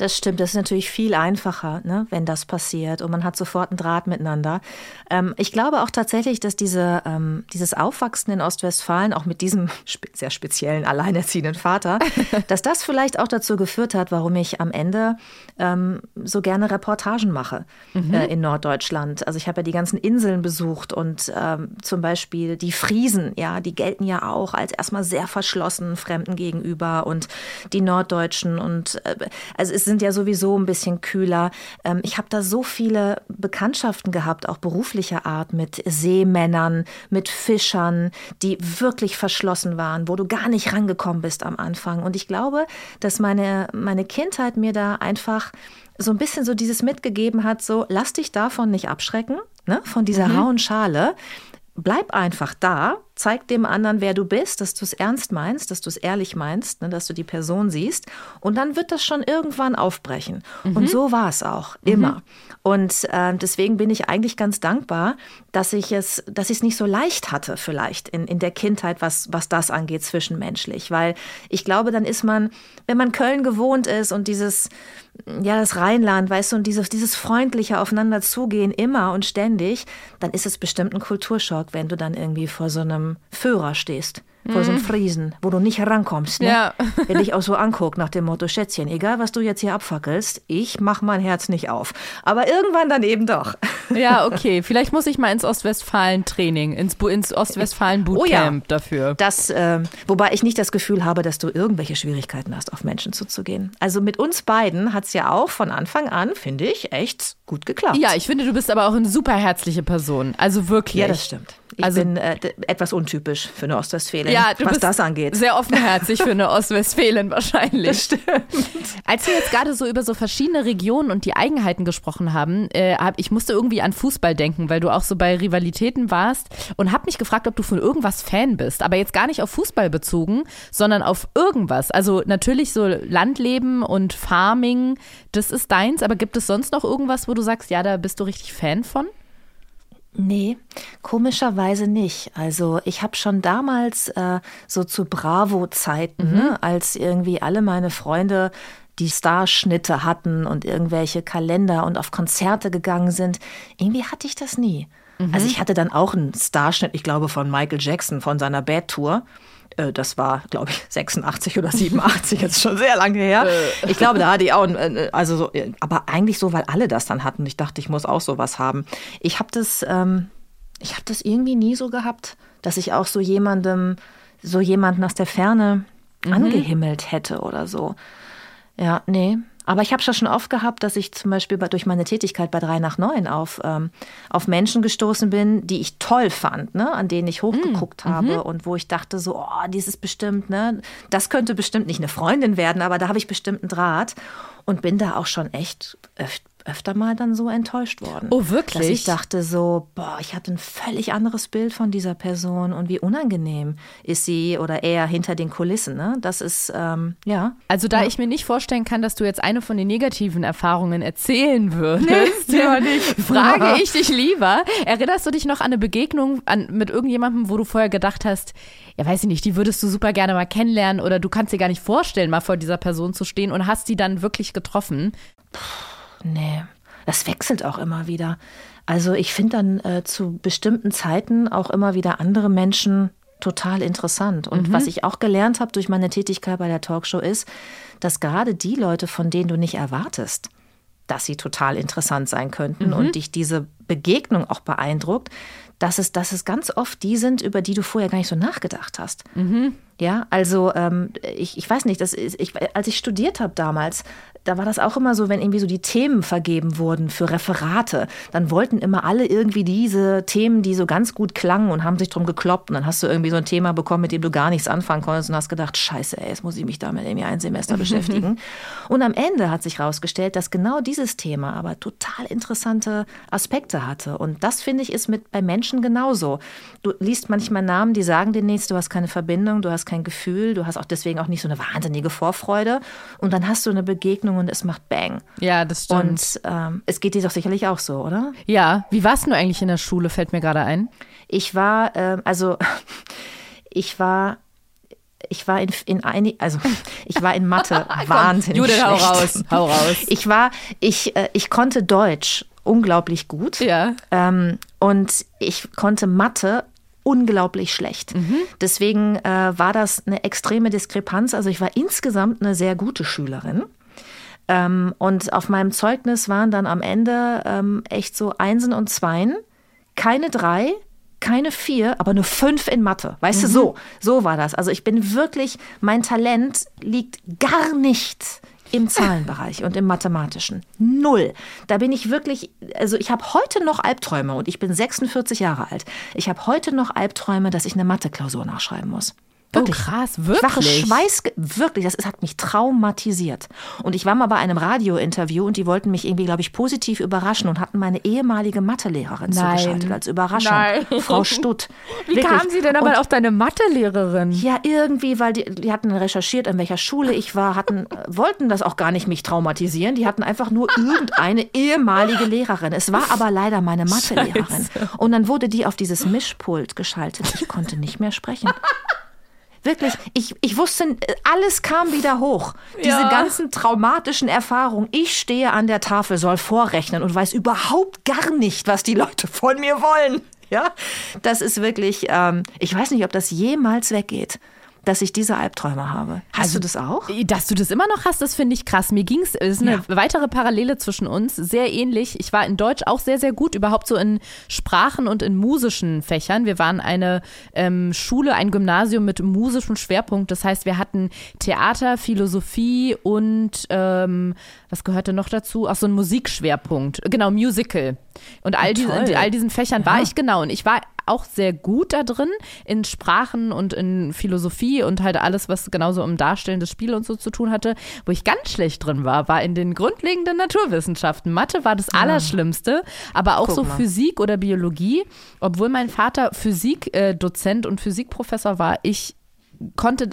Das stimmt, das ist natürlich viel einfacher, ne, wenn das passiert und man hat sofort einen Draht miteinander. Ähm, ich glaube auch tatsächlich, dass diese, ähm, dieses Aufwachsen in Ostwestfalen, auch mit diesem [laughs] spe sehr speziellen alleinerziehenden Vater, [laughs] dass das vielleicht auch dazu geführt hat, warum ich am Ende ähm, so gerne Reportagen mache mhm. äh, in Norddeutschland. Also ich habe ja die ganzen Inseln besucht und ähm, zum Beispiel die Friesen, ja, die gelten ja auch als erstmal sehr verschlossen Fremden gegenüber und die Norddeutschen und äh, also es sind ja sowieso ein bisschen kühler. Ähm, ich habe da so viele Bekanntschaften gehabt, auch beruflicher Art, mit Seemännern, mit Fischern, die wirklich verschlossen waren, wo du gar nicht rangekommen bist am Anfang. Und ich glaube, dass meine, meine Kindheit mir da einfach so ein bisschen so dieses mitgegeben hat, so lass dich davon nicht abschrecken, ne, von dieser mhm. rauen Schale. Bleib einfach da, zeig dem anderen, wer du bist, dass du es ernst meinst, dass du es ehrlich meinst, ne, dass du die Person siehst. Und dann wird das schon irgendwann aufbrechen. Mhm. Und so war es auch, immer. Mhm. Und äh, deswegen bin ich eigentlich ganz dankbar, dass ich es, dass ich es nicht so leicht hatte, vielleicht in, in der Kindheit, was, was das angeht, zwischenmenschlich. Weil ich glaube, dann ist man, wenn man Köln gewohnt ist und dieses, ja, das Rheinland, weißt du, und dieses, dieses freundliche Aufeinander zugehen immer und ständig, dann ist es bestimmt ein Kulturschock, wenn du dann irgendwie vor so einem Führer stehst vor so einem Friesen, wo du nicht rankommst. Ne? Ja. [laughs] Der dich auch so anguckt nach dem Motto, Schätzchen, egal was du jetzt hier abfackelst, ich mach mein Herz nicht auf. Aber irgendwann dann eben doch. Ja, [laughs] okay. Vielleicht muss ich mal ins Ostwestfalen-Training, ins, ins Ostwestfalen-Bootcamp dafür. Das, äh, wobei ich nicht das Gefühl habe, dass du irgendwelche Schwierigkeiten hast, auf Menschen zuzugehen. Also mit uns beiden hat es ja auch von Anfang an, finde ich, echt gut geklappt. Ja, ich finde, du bist aber auch eine super herzliche Person. Also wirklich. Ja, das stimmt. Ich Also- bin äh, etwas untypisch für eine Ostwestfälin, Ja, was das angeht. sehr offenherzig für eine Ostwestfälin wahrscheinlich. Das stimmt. Als wir jetzt gerade so über so verschiedene Regionen und die Eigenheiten gesprochen haben, äh, hab, ich musste irgendwie an Fußball denken, weil du auch so bei Rivalitäten warst und habe mich gefragt, ob du von irgendwas Fan bist. Aber jetzt gar nicht auf Fußball bezogen, sondern auf irgendwas. Also natürlich so Landleben und Farming, das ist deins. Aber gibt es sonst noch irgendwas, wo du sagst, ja, da bist du richtig Fan von? Nee, komischerweise nicht. Also ich habe schon damals äh, so zu Bravo-Zeiten, ne, als irgendwie alle meine Freunde die Starschnitte hatten und irgendwelche Kalender und auf Konzerte gegangen sind, irgendwie hatte ich das nie. Also ich hatte dann auch einen Starschnitt, ich glaube von Michael Jackson von seiner Bad Tour. Äh, Das war, glaube ich, 86 oder 87, jetzt schon sehr lange her. Ich glaube, da hatte ich auch, äh, also so, äh, aber eigentlich so, weil alle das dann hatten. Ich dachte, ich muss auch sowas haben. Ich habe das, ähm, ich habe das irgendwie nie so gehabt, dass ich auch so jemandem, so jemanden aus der Ferne angehimmelt hätte oder so. Ja, nee. Aber ich habe schon oft gehabt, dass ich zum Beispiel bei, durch meine Tätigkeit bei 3 nach 9 auf, ähm, auf Menschen gestoßen bin, die ich toll fand, ne? an denen ich hochgeguckt habe und wo ich dachte so, oh, dieses bestimmt, ne? das könnte bestimmt nicht eine Freundin werden, aber da habe ich bestimmt einen Draht und bin da auch schon echt öf öfter mal dann so enttäuscht worden. Oh, wirklich? Dass ich dachte so, boah, ich hatte ein völlig anderes Bild von dieser Person und wie unangenehm ist sie oder er hinter den Kulissen. Ne? Das ist, ähm, ja. Also da ich mir nicht vorstellen kann, dass du jetzt eine von den negativen Erfahrungen erzählen würdest, [laughs] frage ich dich lieber, erinnerst du dich noch an eine Begegnung an, mit irgendjemandem, wo du vorher gedacht hast, ja weiß ich nicht, die würdest du super gerne mal kennenlernen oder du kannst dir gar nicht vorstellen, mal vor dieser Person zu stehen und hast die dann wirklich getroffen? Nee, das wechselt auch immer wieder. Also ich finde dann äh, zu bestimmten Zeiten auch immer wieder andere Menschen total interessant. Und was ich auch gelernt habe durch meine Tätigkeit bei der Talkshow ist, dass gerade die Leute, von denen du nicht erwartest, dass sie total interessant sein könnten und dich diese Begegnung auch beeindruckt, dass es, dass es ganz oft die sind, über die du vorher gar nicht so nachgedacht hast. Ja, also ähm, ich, ich weiß nicht, das ist, ich, als ich studiert habe damals, da war das auch immer so, wenn irgendwie so die Themen vergeben wurden für Referate, dann wollten immer alle irgendwie diese Themen, die so ganz gut klangen und haben sich drum gekloppt. Und dann hast du irgendwie so ein Thema bekommen, mit dem du gar nichts anfangen konntest und hast gedacht, scheiße, ey, jetzt muss ich mich damit irgendwie ein Semester [laughs] beschäftigen. Und am Ende hat sich herausgestellt, dass genau dieses Thema aber total interessante Aspekte hatte. Und das, finde ich, ist mit bei Menschen genauso. Du liest manchmal Namen, die sagen dir nichts, du hast keine Verbindung, du hast kein Gefühl, du hast auch deswegen auch nicht so eine wahnsinnige Vorfreude. Und dann hast du eine Begegnung und es macht Bang. Ja, das stimmt. Und ähm, es geht dir doch sicherlich auch so, oder? ja, wie warst du eigentlich in der Schule, fällt mir gerade ein. Ich war, ähm, also [laughs] ich war, ich war in, in ein, also ich war in Mathe [laughs] wahnsinnig Judith, hau schlecht. raus, hau raus. Ich war, ich, äh, ich konnte Deutsch unglaublich gut. Ja. Ähm, und ich konnte Mathe unglaublich schlecht. Mhm. Deswegen äh, war das eine extreme Diskrepanz. Also ich war insgesamt eine sehr gute Schülerin. Ähm, und auf meinem Zeugnis waren dann am Ende ähm, echt so Einsen und Zweien, keine drei, keine vier, aber nur fünf in Mathe. Weißt du, so, so war das. Also ich bin wirklich, mein Talent liegt gar nicht im Zahlenbereich und im Mathematischen. Null. Da bin ich wirklich, also ich habe heute noch Albträume und ich bin 46 Jahre alt. Ich habe heute noch Albträume, dass ich eine Mathe-Klausur nachschreiben muss. Wirklich. Oh, krass, Ich wache wirklich? Schweiß, wirklich, das hat mich traumatisiert. Und ich war mal bei einem Radiointerview und die wollten mich irgendwie, glaube ich, positiv überraschen und hatten meine ehemalige Mathelehrerin Nein. zugeschaltet als Überraschung. Nein. Frau Stutt. [laughs] Wie Wirklich. kam sie denn aber Und auf deine Mathelehrerin? ja, irgendwie, weil die, die hatten recherchiert, in welcher Schule ich war, hatten, äh, wollten das auch gar nicht mich traumatisieren. Die hatten einfach nur irgendeine [laughs] ehemalige Lehrerin. Es war aber leider meine Mathelehrerin. Und dann wurde die auf dieses Mischpult geschaltet. Ich konnte nicht mehr sprechen. [laughs] Wirklich, ich, ich wusste, alles kam wieder hoch. Diese Ja. ganzen traumatischen Erfahrungen. Ich stehe an der Tafel, soll vorrechnen und weiß überhaupt gar nicht, was die Leute von mir wollen. ja. Das ist wirklich, ähm, ich weiß nicht, ob das jemals weggeht dass ich diese Albträume habe. Hast also, du das auch? Dass du das immer noch hast, das finde ich krass. Mir ging es, es ist eine ja. weitere Parallele zwischen uns, sehr ähnlich. Ich war in Deutsch auch sehr, sehr gut, überhaupt so in Sprachen und in musischen Fächern. Wir waren eine ähm, Schule, ein Gymnasium mit musischem Schwerpunkt. Das heißt, wir hatten Theater, Philosophie und ähm, was gehörte noch dazu? Ach, so ein Musikschwerpunkt. Genau, Musical. Und all, diese, in all diesen Fächern ja. war ich genau. Und ich war auch sehr gut da drin, in Sprachen und in Philosophie und halt alles, was genauso um Darstellen des Spiels und so zu tun hatte. Wo ich ganz schlecht drin war, war in den grundlegenden Naturwissenschaften. Mathe war das. Allerschlimmste, aber auch Guck so mal. Physik oder Biologie. Obwohl mein Vater Physikdozent und Physikprofessor war, ich konnte,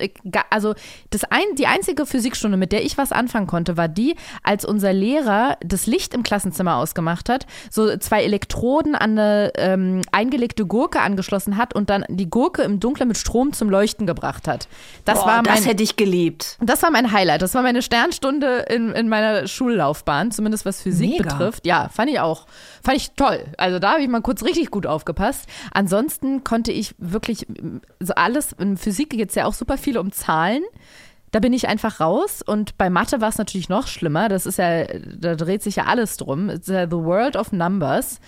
also das ein, die einzige Physikstunde, mit der ich was anfangen konnte, war die, als unser Lehrer das Licht im Klassenzimmer ausgemacht hat, so zwei Elektroden an eine ähm, eingelegte Gurke angeschlossen hat und dann die Gurke im Dunkeln mit Strom zum Leuchten gebracht hat. Das Boah, war mein, das hätte ich geliebt. Das war mein Highlight. Das war meine Sternstunde in, in meiner Schullaufbahn, zumindest was Physik Mega. betrifft. Ja, fand ich auch. Fand ich toll. Also da habe ich mal kurz richtig gut aufgepasst. Ansonsten konnte ich wirklich so alles in Physik jetzt ja auch super viel um Zahlen. Da bin ich einfach raus und bei Mathe war es natürlich noch schlimmer. Das ist ja, da dreht sich ja alles drum. It's the world of numbers.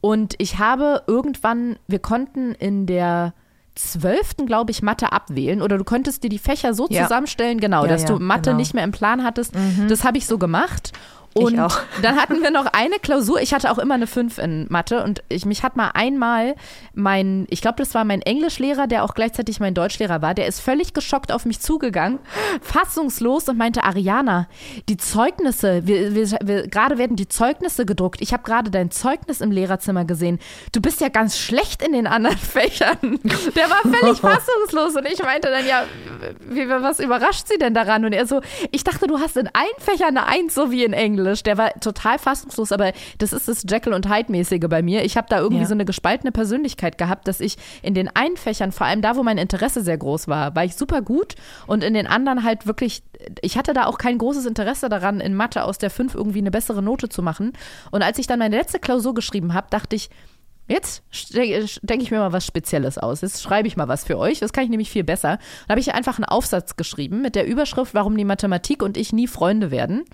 Und ich habe irgendwann, wir konnten in der zwölften, glaube ich, Mathe abwählen oder du konntest dir die Fächer so ja. zusammenstellen, genau, ja, dass ja, du Mathe genau. nicht mehr im Plan hattest. Mhm. Das habe ich so gemacht. Und [laughs] dann hatten wir noch eine Klausur. Ich hatte auch immer eine 5 in Mathe und ich, mich hat mal einmal mein, ich glaube, das war mein Englischlehrer, der auch gleichzeitig mein Deutschlehrer war, der ist völlig geschockt auf mich zugegangen, fassungslos und meinte, Ariana, die Zeugnisse, wir, wir, wir, gerade werden die Zeugnisse gedruckt. Ich habe gerade dein Zeugnis im Lehrerzimmer gesehen. Du bist ja ganz schlecht in den anderen [laughs] Fächern. Der war völlig [laughs] fassungslos und ich meinte dann, ja, wie, was überrascht sie denn daran? Und er so, ich dachte, du hast in allen Fächern eine Eins, so wie in Englisch. Englisch. Der war total fassungslos, aber das ist das Jekyll und Hyde-mäßige bei mir. Ich habe da irgendwie ja. so eine gespaltene Persönlichkeit gehabt, dass ich in den einen Fächern, vor allem da, wo mein Interesse sehr groß war, war ich super gut und in den anderen halt wirklich, ich hatte da auch kein großes Interesse daran, in Mathe aus der 5 irgendwie eine bessere Note zu machen. Und als ich dann meine letzte Klausur geschrieben habe, dachte ich, Jetzt denke ich mir mal was Spezielles aus. Jetzt schreibe ich mal was für euch. Das kann ich nämlich viel besser. Da habe ich einfach einen Aufsatz geschrieben mit der Überschrift, warum die Mathematik und ich nie Freunde werden.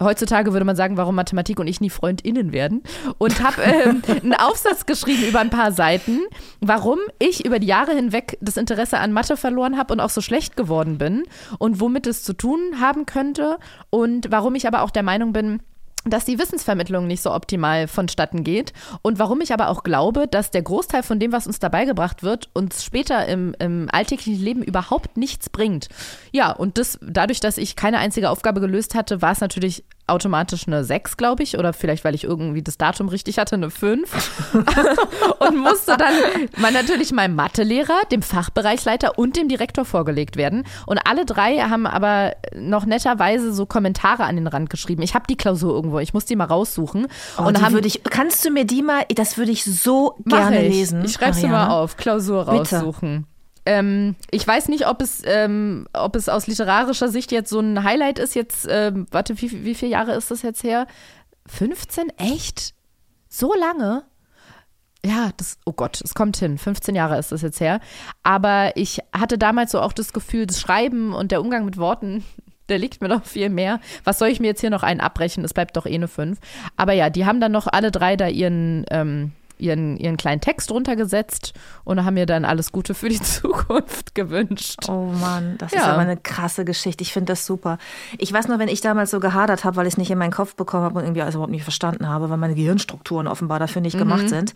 Heutzutage würde man sagen, warum Mathematik und ich nie FreundInnen werden. Und habe ähm, [laughs] einen Aufsatz geschrieben über ein paar Seiten, warum ich über die Jahre hinweg das Interesse an Mathe verloren habe und auch so schlecht geworden bin und womit es zu tun haben könnte und warum ich aber auch der Meinung bin, dass die Wissensvermittlung nicht so optimal vonstatten geht und warum ich aber auch glaube, dass der Großteil von dem, was uns dabei gebracht wird, uns später im, im alltäglichen Leben überhaupt nichts bringt. Ja, und das dadurch, dass ich keine einzige Aufgabe gelöst hatte, war es natürlich automatisch eine 6, glaube ich, oder vielleicht, weil ich irgendwie das Datum richtig hatte, eine 5. [laughs] und musste dann mal natürlich meinem Mathelehrer, dem Fachbereichsleiter und dem Direktor vorgelegt werden. Und alle drei haben aber noch netterweise so Kommentare an den Rand geschrieben. Ich habe die Klausur irgendwo, ich muss die mal raussuchen. Oh, und haben, ich, kannst du mir die mal, das würde ich so gerne ich. lesen. Ich schreibe sie mal auf, Klausur raussuchen. Bitte. Ähm, ich weiß nicht, ob es, ähm, ob es aus literarischer Sicht jetzt so ein Highlight ist. Jetzt, ähm, warte, wie, wie viele Jahre ist das jetzt her? 15? Echt? So lange? Ja, das, oh Gott, es kommt hin. 15 Jahre ist das jetzt her. Aber ich hatte damals so auch das Gefühl, das Schreiben und der Umgang mit Worten, [laughs] der liegt mir doch viel mehr. Was soll ich mir jetzt hier noch einen abbrechen? Es bleibt doch eh eine 5. Aber ja, die haben dann noch alle drei da ihren, ähm, ihren, ihren kleinen Text runtergesetzt und haben mir dann alles Gute für die [laughs] Zukunft gewünscht. Oh Mann, das ja. ist aber eine krasse Geschichte. Ich finde das super. Ich weiß nur, wenn ich damals so gehadert habe, weil ich es nicht in meinen Kopf bekommen habe und irgendwie alles überhaupt nicht verstanden habe, weil meine Gehirnstrukturen offenbar dafür nicht mhm. gemacht sind.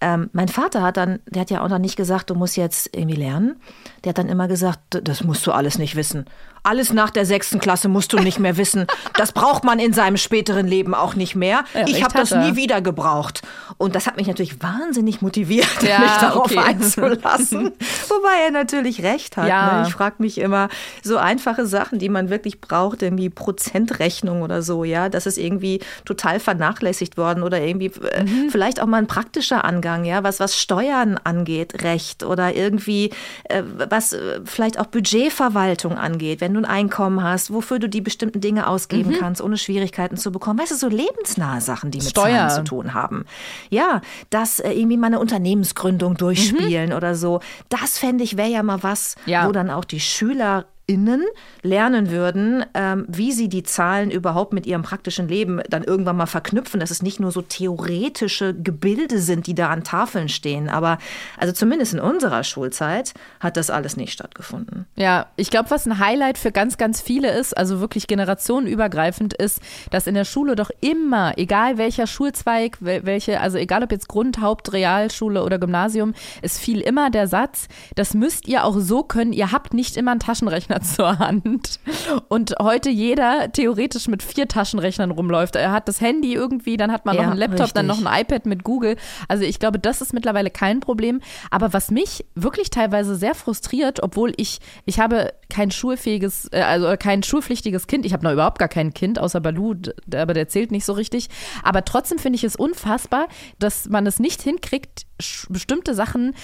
Ähm, mein Vater hat dann, der hat ja auch noch nicht gesagt, du musst jetzt irgendwie lernen. Der hat dann immer gesagt, das musst du alles nicht wissen alles nach der sechsten Klasse musst du nicht mehr [laughs] wissen. Das braucht man in seinem späteren Leben auch nicht mehr. Ja, ich habe das nie wieder gebraucht. Und das hat mich natürlich wahnsinnig motiviert, ja, mich darauf okay. einzulassen. [laughs] Wobei er natürlich recht hat. Ja. Ne? Ich frage mich immer, so einfache Sachen, die man wirklich braucht, irgendwie Prozentrechnung oder so, ja, das ist irgendwie total vernachlässigt worden oder irgendwie äh, mhm. vielleicht auch mal ein praktischer Angang, ja, was, was Steuern angeht, Recht oder irgendwie, äh, was äh, vielleicht auch Budgetverwaltung angeht. Wenn du ein Einkommen hast, wofür du die bestimmten Dinge ausgeben mhm. kannst, ohne Schwierigkeiten zu bekommen. Weißt du, so lebensnahe Sachen, die mit Steuer. Zahlen zu tun haben. Ja, dass äh, irgendwie mal eine Unternehmensgründung durchspielen mhm. oder so. Das fände ich wäre ja mal was, ja. wo dann auch die Schüler Innen lernen würden, ähm, wie sie die Zahlen überhaupt mit ihrem praktischen Leben dann irgendwann mal verknüpfen, dass es nicht nur so theoretische Gebilde sind, die da an Tafeln stehen. Aber also zumindest in unserer Schulzeit hat das alles nicht stattgefunden. Ja, ich glaube, was ein Highlight für ganz, ganz viele ist, also wirklich generationenübergreifend ist, dass in der Schule doch immer, egal welcher Schulzweig, welche, also egal ob jetzt Grund, Haupt, Realschule oder Gymnasium, es fiel immer der Satz, das müsst ihr auch so können, ihr habt nicht immer einen Taschenrechner Taschenrechner zur Hand und heute jeder theoretisch mit vier Taschenrechnern rumläuft. Er hat das Handy irgendwie, dann hat man ja, noch einen Laptop, richtig. dann noch ein iPad mit Google. Also ich glaube, das ist mittlerweile kein Problem. Aber was mich wirklich teilweise sehr frustriert, obwohl ich, ich habe kein schulfähiges, äh, also kein schulpflichtiges Kind. Ich habe noch überhaupt gar kein Kind, außer Balu, aber der zählt nicht so richtig. Aber trotzdem finde ich es unfassbar, dass man es nicht hinkriegt, bestimmte Sachen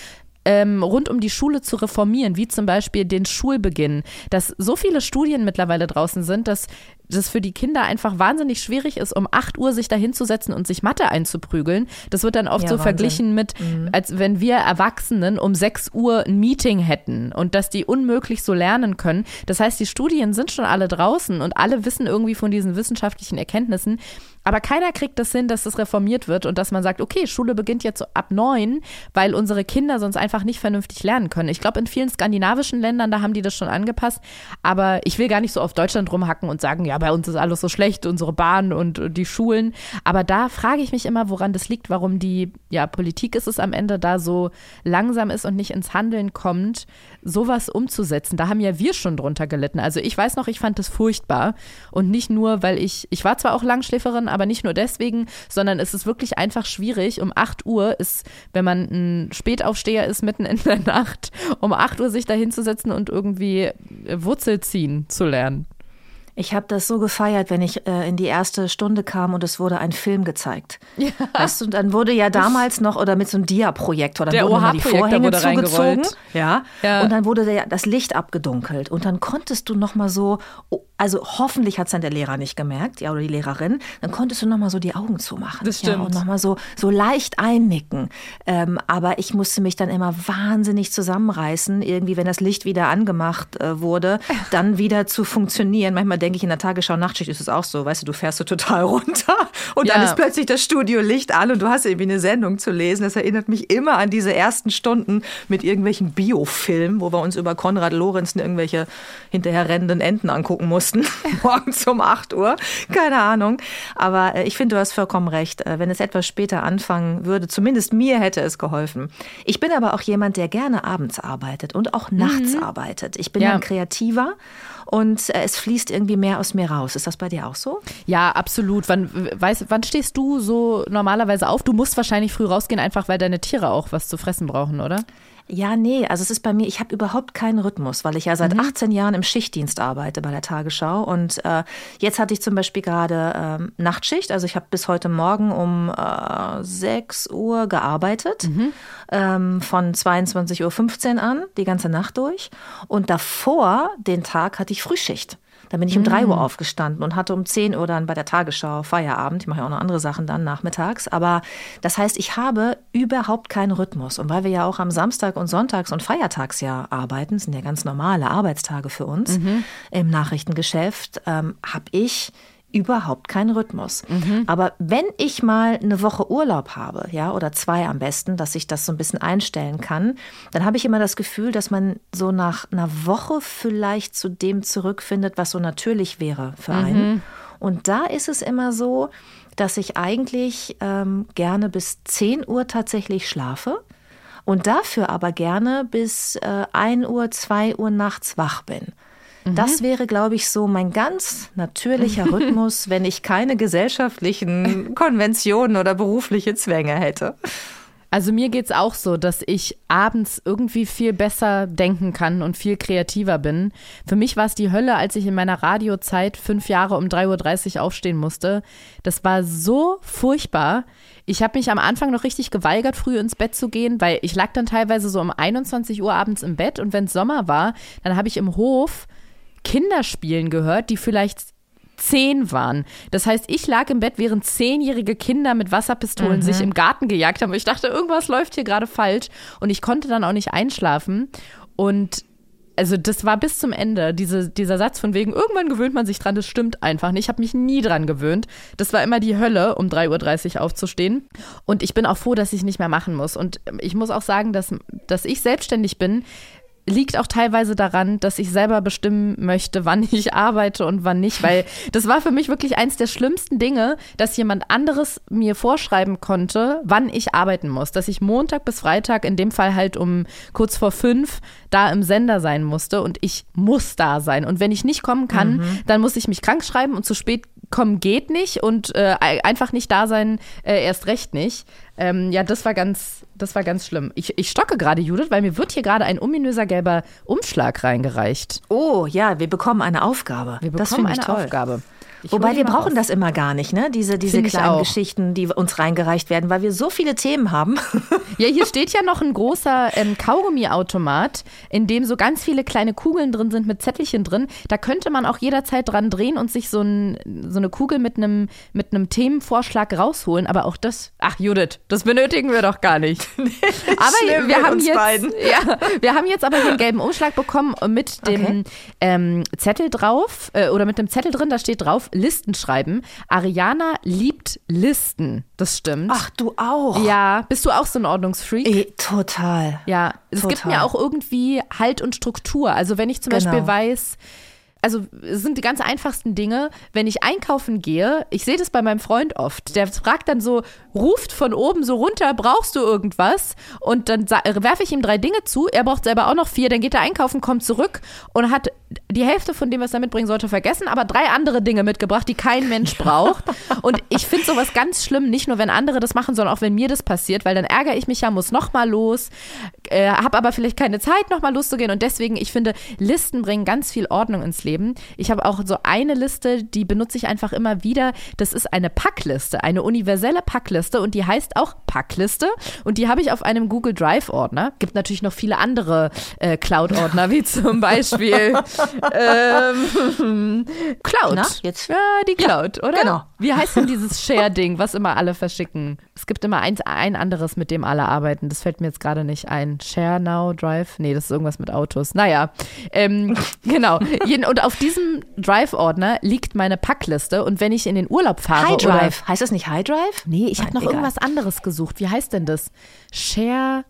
ähm, rund um die Schule zu reformieren, wie zum Beispiel den Schulbeginn, dass so viele Studien mittlerweile draußen sind, dass das für die Kinder einfach wahnsinnig schwierig ist, um 8 Uhr sich da hinzusetzen und sich Mathe einzuprügeln. Das wird dann oft ja, so Wahnsinn. verglichen mit, mhm. als wenn wir Erwachsenen um 6 Uhr ein Meeting hätten und dass die unmöglich so lernen können. Das heißt, die Studien sind schon alle draußen und alle wissen irgendwie von diesen wissenschaftlichen Erkenntnissen. Aber keiner kriegt das hin, dass das reformiert wird und dass man sagt, okay, Schule beginnt jetzt ab neun, weil unsere Kinder sonst einfach nicht vernünftig lernen können. Ich glaube, in vielen skandinavischen Ländern, da haben die das schon angepasst. Aber ich will gar nicht so auf Deutschland rumhacken und sagen, ja, bei uns ist alles so schlecht, unsere Bahn und die Schulen. Aber da frage ich mich immer, woran das liegt, warum die, ja, Politik ist es am Ende da so langsam ist und nicht ins Handeln kommt, sowas umzusetzen. Da haben ja wir schon drunter gelitten. Also ich weiß noch, ich fand das furchtbar. Und nicht nur, weil ich, ich war zwar auch Langschläferin, aber nicht nur deswegen, sondern es ist wirklich einfach schwierig. Um 8 Uhr ist, wenn man ein Spätaufsteher ist, mitten in der Nacht, um 8 Uhr sich da hinzusetzen und irgendwie Wurzel ziehen zu lernen. Ich habe das so gefeiert, wenn ich äh, in die erste Stunde kam und es wurde ein Film gezeigt. Ja. Weißt du, dann wurde ja damals noch oder mit so einem Dia-Projektor, dann der wurden die Vorhänge zugezogen, ja, ja, und dann wurde der, das Licht abgedunkelt und dann konntest du noch mal so, also hoffentlich hat es dann der Lehrer nicht gemerkt, ja oder die Lehrerin, dann konntest du noch mal so die Augen zumachen, das stimmt, ja, und noch mal so so leicht einnicken. Ähm, aber ich musste mich dann immer wahnsinnig zusammenreißen, irgendwie, wenn das Licht wieder angemacht äh, wurde, [laughs] dann wieder zu funktionieren. Manchmal denke ich, in der Tagesschau Nachtschicht ist es auch so, weißt du, du fährst so total [laughs] runter und ja. dann ist plötzlich das Studiolicht an und du hast irgendwie eine Sendung zu lesen. Das erinnert mich immer an diese ersten Stunden mit irgendwelchen Biofilmen, wo wir uns über Konrad Lorenzen irgendwelche hinterher rennenden Enten angucken mussten, [laughs] morgens um 8 Uhr. Keine Ahnung. Aber äh, ich finde, du hast vollkommen recht. Äh, wenn es etwas später anfangen würde, zumindest mir hätte es geholfen. Ich bin aber auch jemand, der gerne abends arbeitet und auch nachts mhm. arbeitet. Ich bin ja. ein Kreativer und äh, es fließt irgendwie mehr aus mir raus. Ist das bei dir auch so? Ja, absolut. Wann, weiß, wann stehst du so normalerweise auf? Du musst wahrscheinlich früh rausgehen, einfach weil deine Tiere auch was zu fressen brauchen, oder? Ja, nee, also es ist bei mir, ich habe überhaupt keinen Rhythmus, weil ich ja seit mhm. 18 Jahren im Schichtdienst arbeite bei der Tagesschau. Und äh, jetzt hatte ich zum Beispiel gerade ähm, Nachtschicht, also ich habe bis heute Morgen um äh, 6 Uhr gearbeitet, mhm. ähm, von 22.15 Uhr an, die ganze Nacht durch. Und davor, den Tag, hatte ich Frühschicht. Dann bin ich um drei Uhr mm. aufgestanden und hatte um 10 Uhr dann bei der Tagesschau Feierabend. Ich mache ja auch noch andere Sachen dann nachmittags. Aber das heißt, ich habe überhaupt keinen Rhythmus. Und weil wir ja auch am Samstag und Sonntags und Feiertags ja arbeiten, sind ja ganz normale Arbeitstage für uns mhm. im Nachrichtengeschäft, ähm, habe ich überhaupt keinen Rhythmus. Mhm. Aber wenn ich mal eine Woche Urlaub habe, ja, oder zwei am besten, dass ich das so ein bisschen einstellen kann, dann habe ich immer das Gefühl, dass man so nach einer Woche vielleicht zu dem zurückfindet, was so natürlich wäre für einen. Mhm. Und da ist es immer so, dass ich eigentlich ähm, gerne bis 10 Uhr tatsächlich schlafe und dafür aber gerne bis äh, 1 Uhr, 2 Uhr nachts wach bin. Das mhm. wäre, glaube ich, so mein ganz natürlicher [laughs] Rhythmus, wenn ich keine gesellschaftlichen [laughs] Konventionen oder berufliche Zwänge hätte. Also mir geht es auch so, dass ich abends irgendwie viel besser denken kann und viel kreativer bin. Für mich war es die Hölle, als ich in meiner Radiozeit fünf Jahre um 3.30 Uhr aufstehen musste. Das war so furchtbar. Ich habe mich am Anfang noch richtig geweigert, früh ins Bett zu gehen, weil ich lag dann teilweise so um 21 Uhr abends im Bett und wenn es Sommer war, dann habe ich im Hof Kinderspielen gehört, die vielleicht zehn waren. Das heißt, ich lag im Bett, während zehnjährige Kinder mit Wasserpistolen mhm. sich im Garten gejagt haben. Ich dachte, irgendwas läuft hier gerade falsch. Und ich konnte dann auch nicht einschlafen. Und also das war bis zum Ende, diese, dieser Satz von wegen, irgendwann gewöhnt man sich dran, das stimmt einfach nicht. Ich habe mich nie dran gewöhnt. Das war immer die Hölle, um 3.30 Uhr aufzustehen. Und ich bin auch froh, dass ich nicht mehr machen muss. Und ich muss auch sagen, dass, dass ich selbstständig bin, liegt auch teilweise daran, dass ich selber bestimmen möchte, wann [laughs] ich arbeite und wann nicht, weil das war für mich wirklich eins der schlimmsten Dinge, dass jemand anderes mir vorschreiben konnte, wann ich arbeiten muss, dass ich Montag bis Freitag, in dem Fall halt um kurz vor fünf, da im Sender sein musste und ich muss da sein. Und wenn ich nicht kommen kann, mhm. dann muss ich mich krank schreiben und zu spät kommen geht nicht und äh, einfach nicht da sein äh, erst recht nicht. Ähm, ja, das war ganz, das war ganz schlimm. Ich, ich stocke gerade, Judith, weil mir wird hier gerade ein ominöser gelber Umschlag reingereicht. Oh, ja, wir bekommen eine Aufgabe. Wir bekommen eine toll. Aufgabe. Ich Wobei wir brauchen das immer gar nicht, ne? Diese, diese kleinen Geschichten, die uns reingereicht werden, weil wir so viele Themen haben. [laughs] Ja, hier steht ja noch ein großer ähm, Kaugummiautomat, in dem so ganz viele kleine Kugeln drin sind mit Zettelchen drin. Da könnte man auch jederzeit dran drehen und sich so, ein, so eine Kugel mit einem mit Themenvorschlag rausholen. Aber auch das, ach Judith, das benötigen wir doch gar nicht. [laughs] aber wir haben jetzt, [laughs] ja, wir haben jetzt aber einen gelben Umschlag bekommen mit dem okay. ähm, Zettel drauf äh, oder mit dem Zettel drin. Da steht drauf Listen schreiben. Ariana liebt Listen. Das stimmt. Ach, du auch? Ja. Bist du auch so ein Ordnungsfreak? E, total. Ja. Es total. gibt mir auch irgendwie Halt und Struktur. Also wenn ich zum genau. Beispiel weiß, also es sind die ganz einfachsten Dinge. Wenn ich einkaufen gehe, ich sehe das bei meinem Freund oft, der fragt dann so, ruft von oben so runter, brauchst du irgendwas? Und dann werfe ich ihm drei Dinge zu, er braucht selber auch noch vier, dann geht er einkaufen, kommt zurück und hat die Hälfte von dem, was er mitbringen sollte, vergessen, aber drei andere Dinge mitgebracht, die kein Mensch braucht. Und [laughs] ich finde sowas ganz schlimm, nicht nur wenn andere das machen, sondern auch wenn mir das passiert, weil dann ärgere ich mich ja, muss nochmal los, äh, habe aber vielleicht keine Zeit, nochmal loszugehen. Und deswegen, ich finde, Listen bringen ganz viel Ordnung ins Leben. Ich habe auch so eine Liste, die benutze ich einfach immer wieder. Das ist eine Packliste, eine universelle Packliste und die heißt auch Packliste. Und die habe ich auf einem Google Drive-Ordner. Gibt natürlich noch viele andere äh, Cloud-Ordner, wie zum Beispiel [laughs] ähm, Cloud. Na, jetzt. Ja, die Cloud, ja, oder? Genau. Wie heißt denn dieses Share-Ding, was immer alle verschicken? Es gibt immer eins, ein anderes, mit dem alle arbeiten. Das fällt mir jetzt gerade nicht ein. Share Now, Drive? Nee, das ist irgendwas mit Autos. Naja, ähm, [laughs] genau. Und auf diesem Drive-Ordner liegt meine Packliste. Und wenn ich in den Urlaub fahre. High Drive. heißt das nicht High Drive? Nee, ich habe noch egal. irgendwas anderes gesucht. Wie heißt denn das? Share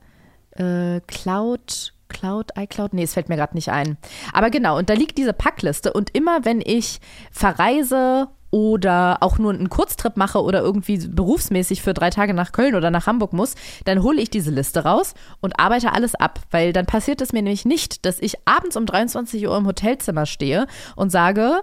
äh, Cloud. Cloud, iCloud? Nee, es fällt mir gerade nicht ein. Aber genau, und da liegt diese Packliste und immer wenn ich verreise oder auch nur einen Kurztrip mache oder irgendwie berufsmäßig für drei Tage nach Köln oder nach Hamburg muss, dann hole ich diese Liste raus und arbeite alles ab, weil dann passiert es mir nämlich nicht, dass ich abends um 23 Uhr im Hotelzimmer stehe und sage,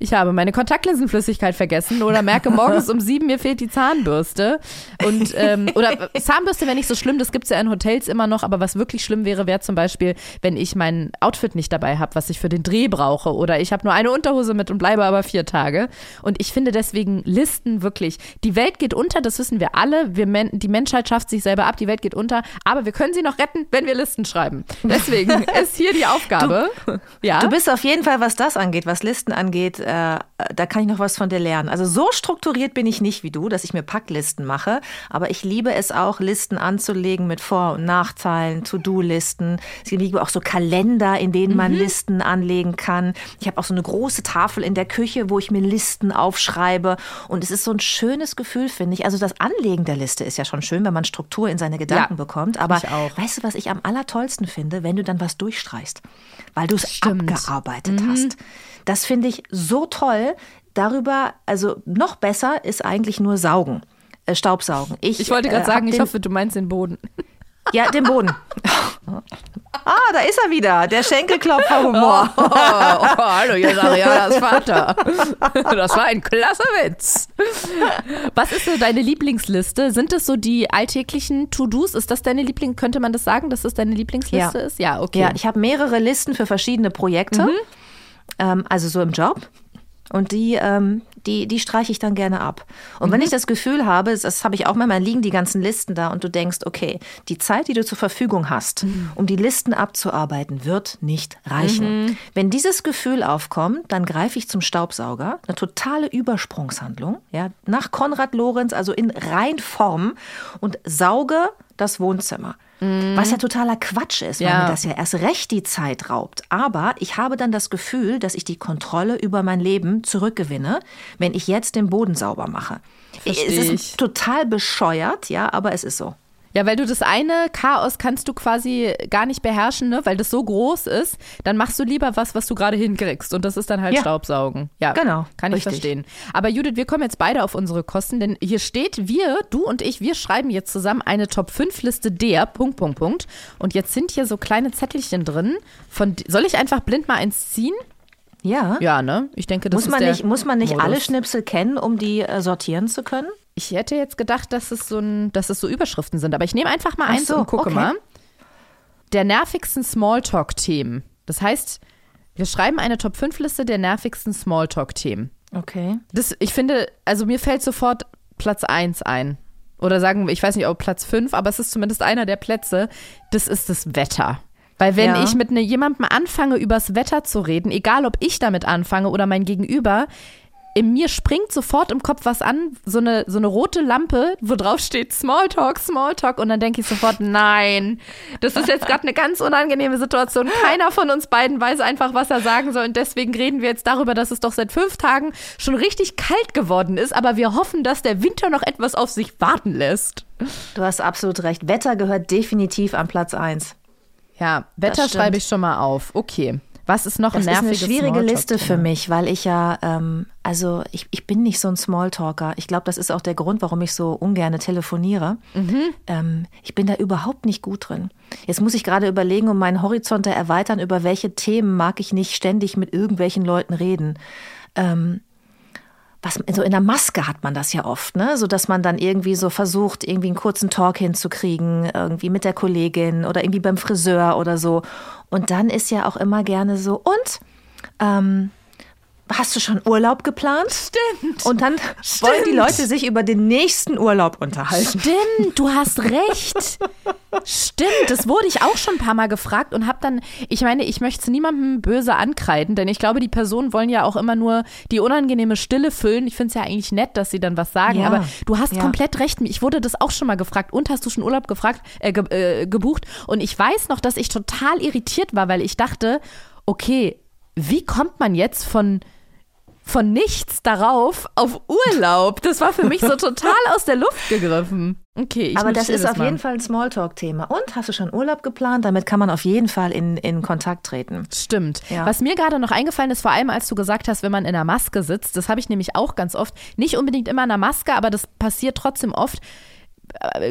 ich habe meine Kontaktlinsenflüssigkeit vergessen oder merke morgens um sieben, mir fehlt die Zahnbürste. Und, ähm, oder Zahnbürste wäre nicht so schlimm, das gibt es ja in Hotels immer noch, aber was wirklich schlimm wäre, wäre zum Beispiel, wenn ich mein Outfit nicht dabei habe, was ich für den Dreh brauche. Oder ich habe nur eine Unterhose mit und bleibe aber vier Tage. Und ich finde deswegen Listen wirklich, die Welt geht unter, das wissen wir alle. Wir, die Menschheit schafft sich selber ab, die Welt geht unter, aber wir können sie noch retten, wenn wir Listen schreiben. Deswegen [laughs] ist hier die Aufgabe. Du, ja? du bist auf jeden Fall, was das angeht, was Listen angeht, äh, da kann ich noch was von dir lernen. Also so strukturiert bin ich nicht wie du, dass ich mir Packlisten mache, aber ich liebe es auch, Listen anzulegen mit Vor- und Nachteilen, To-Do-Listen. Es gibt auch so Kalender, in denen man mhm. Listen anlegen kann. Ich habe auch so eine große Tafel in der Küche, wo ich mir Listen aufschreibe und es ist so ein schönes Gefühl, finde ich. Also das Anlegen der Liste ist ja schon schön, wenn man Struktur in seine Gedanken ja, bekommt, aber weißt du, was ich am allertollsten finde, wenn du dann was durchstreichst, weil du es abgearbeitet mhm. hast. Das finde ich so toll. Darüber, also noch besser ist eigentlich nur Saugen, äh, Staubsaugen. Ich, ich wollte gerade äh, sagen, ich hoffe, du meinst den Boden. [laughs] Ja, den Boden. [laughs] Ah, da ist er wieder, der Schenkelklopfer-Humor. Oh, [laughs] oh, oh, hallo, hier ist Arianas Vater. Das war ein klasse Witz. Was ist so deine Lieblingsliste? Sind das so die alltäglichen To-Dos? Ist das deine Liebling? Könnte man das sagen, dass das deine Lieblingsliste ja. ist? Ja, okay. Ja, ich habe mehrere Listen für verschiedene Projekte. Mhm. Ähm, also so im Job. Und die, ähm, die, die streiche ich dann gerne ab. Und wenn ich das Gefühl habe, das habe ich auch manchmal, liegen die ganzen Listen da und du denkst, okay, die Zeit, die du zur Verfügung hast, um die Listen abzuarbeiten, wird nicht reichen. Wenn dieses Gefühl aufkommt, dann greife ich zum Staubsauger, eine totale Übersprungshandlung, ja, nach Konrad Lorenz, also in Reinform und sauge das Wohnzimmer. Was ja totaler Quatsch ist, weil Ja. mir das ja erst recht die Zeit raubt. Aber ich habe dann das Gefühl, dass ich die Kontrolle über mein Leben zurückgewinne, wenn ich jetzt den Boden sauber mache. Versteh es ist ich. total bescheuert, ja, aber es ist so. Ja, weil du das eine Chaos kannst du quasi gar nicht beherrschen, ne? weil das so groß ist, dann machst du lieber was, was du gerade hinkriegst und das ist dann halt Ja. Staubsaugen. Ja, Genau, Kann ich richtig. verstehen. Aber Judith, wir kommen jetzt beide auf unsere Kosten, denn hier steht, wir, du und ich, wir schreiben jetzt zusammen eine Top-5-Liste der, Punkt, Punkt, Punkt. Und jetzt sind hier so kleine Zettelchen drin. Von, soll ich einfach blind mal eins ziehen? Ja. Ja, ne? Ich denke, das muss, ist man der nicht, muss man nicht Modus. alle Schnipsel kennen, um die äh, sortieren zu können? Ich hätte jetzt gedacht, dass es so ein, dass es so Überschriften sind, aber ich nehme einfach mal Ach eins so, und gucke okay. mal. Der nervigsten Smalltalk-Themen. Das heißt, wir schreiben eine Top-5-Liste der nervigsten Smalltalk-Themen. Okay. Das, ich finde, also mir fällt sofort Platz 1 ein. Oder sagen wir, ich weiß nicht, ob Platz 5, aber es ist zumindest einer der Plätze. Das ist das Wetter. Weil wenn Ja. ich mit ne, jemandem anfange, übers Wetter zu reden, egal ob ich damit anfange oder mein Gegenüber, in mir springt sofort im Kopf was an, so eine, so eine rote Lampe, wo drauf steht Smalltalk, Smalltalk und dann denke ich sofort, nein, das ist jetzt gerade eine ganz unangenehme Situation. Keiner von uns beiden weiß einfach, was er sagen soll und deswegen reden wir jetzt darüber, dass es doch seit fünf Tagen schon richtig kalt geworden ist, aber wir hoffen, dass der Winter noch etwas auf sich warten lässt. Du hast absolut recht. Wetter gehört definitiv an Platz 1. Ja, Wetter schreibe ich schon mal auf. Okay. Was ist noch Das ein ist eine nerviges schwierige Liste für mich, weil ich ja, ähm, also ich, ich bin nicht so ein Smalltalker. Ich glaube, das ist auch der Grund, warum ich so ungerne telefoniere. Ähm, ich bin da überhaupt nicht gut drin. Jetzt muss ich gerade überlegen, um meinen Horizont zu erweitern, über welche Themen mag ich nicht ständig mit irgendwelchen Leuten reden. Ähm, was, so in der Maske hat man das ja oft, ne? So dass man dann irgendwie so versucht, irgendwie einen kurzen Talk hinzukriegen, irgendwie mit der Kollegin oder irgendwie beim Friseur oder so. Und dann ist ja auch immer gerne so, und ähm, hast du schon Urlaub geplant? Stimmt. Und dann wollen die Leute sich über den nächsten Urlaub unterhalten. Stimmt, du hast recht. Stimmt, das wurde ich auch schon ein paar Mal gefragt und habe dann, ich meine, ich möchte es niemandem böse ankreiden, denn ich glaube, die Personen wollen ja auch immer nur die unangenehme Stille füllen. Ich finde es ja eigentlich nett, dass sie dann was sagen, Ja, aber du hast ja. komplett recht. Ich wurde das auch schon mal gefragt. Und hast du schon Urlaub gefragt, äh, ge äh, gebucht? Und ich weiß noch, dass ich total irritiert war, weil ich dachte, okay, wie kommt man jetzt von von nichts darauf auf Urlaub. Das war für mich so total aus der Luft gegriffen. Okay, ich Aber das ist auf mal. jeden Fall ein Smalltalk-Thema. Und hast du schon Urlaub geplant? Damit kann man auf jeden Fall in, in Kontakt treten. Stimmt. Ja. Was mir gerade noch eingefallen ist, vor allem als du gesagt hast, wenn man in einer Maske sitzt, das habe ich nämlich auch ganz oft, nicht unbedingt immer in einer Maske, aber das passiert trotzdem oft,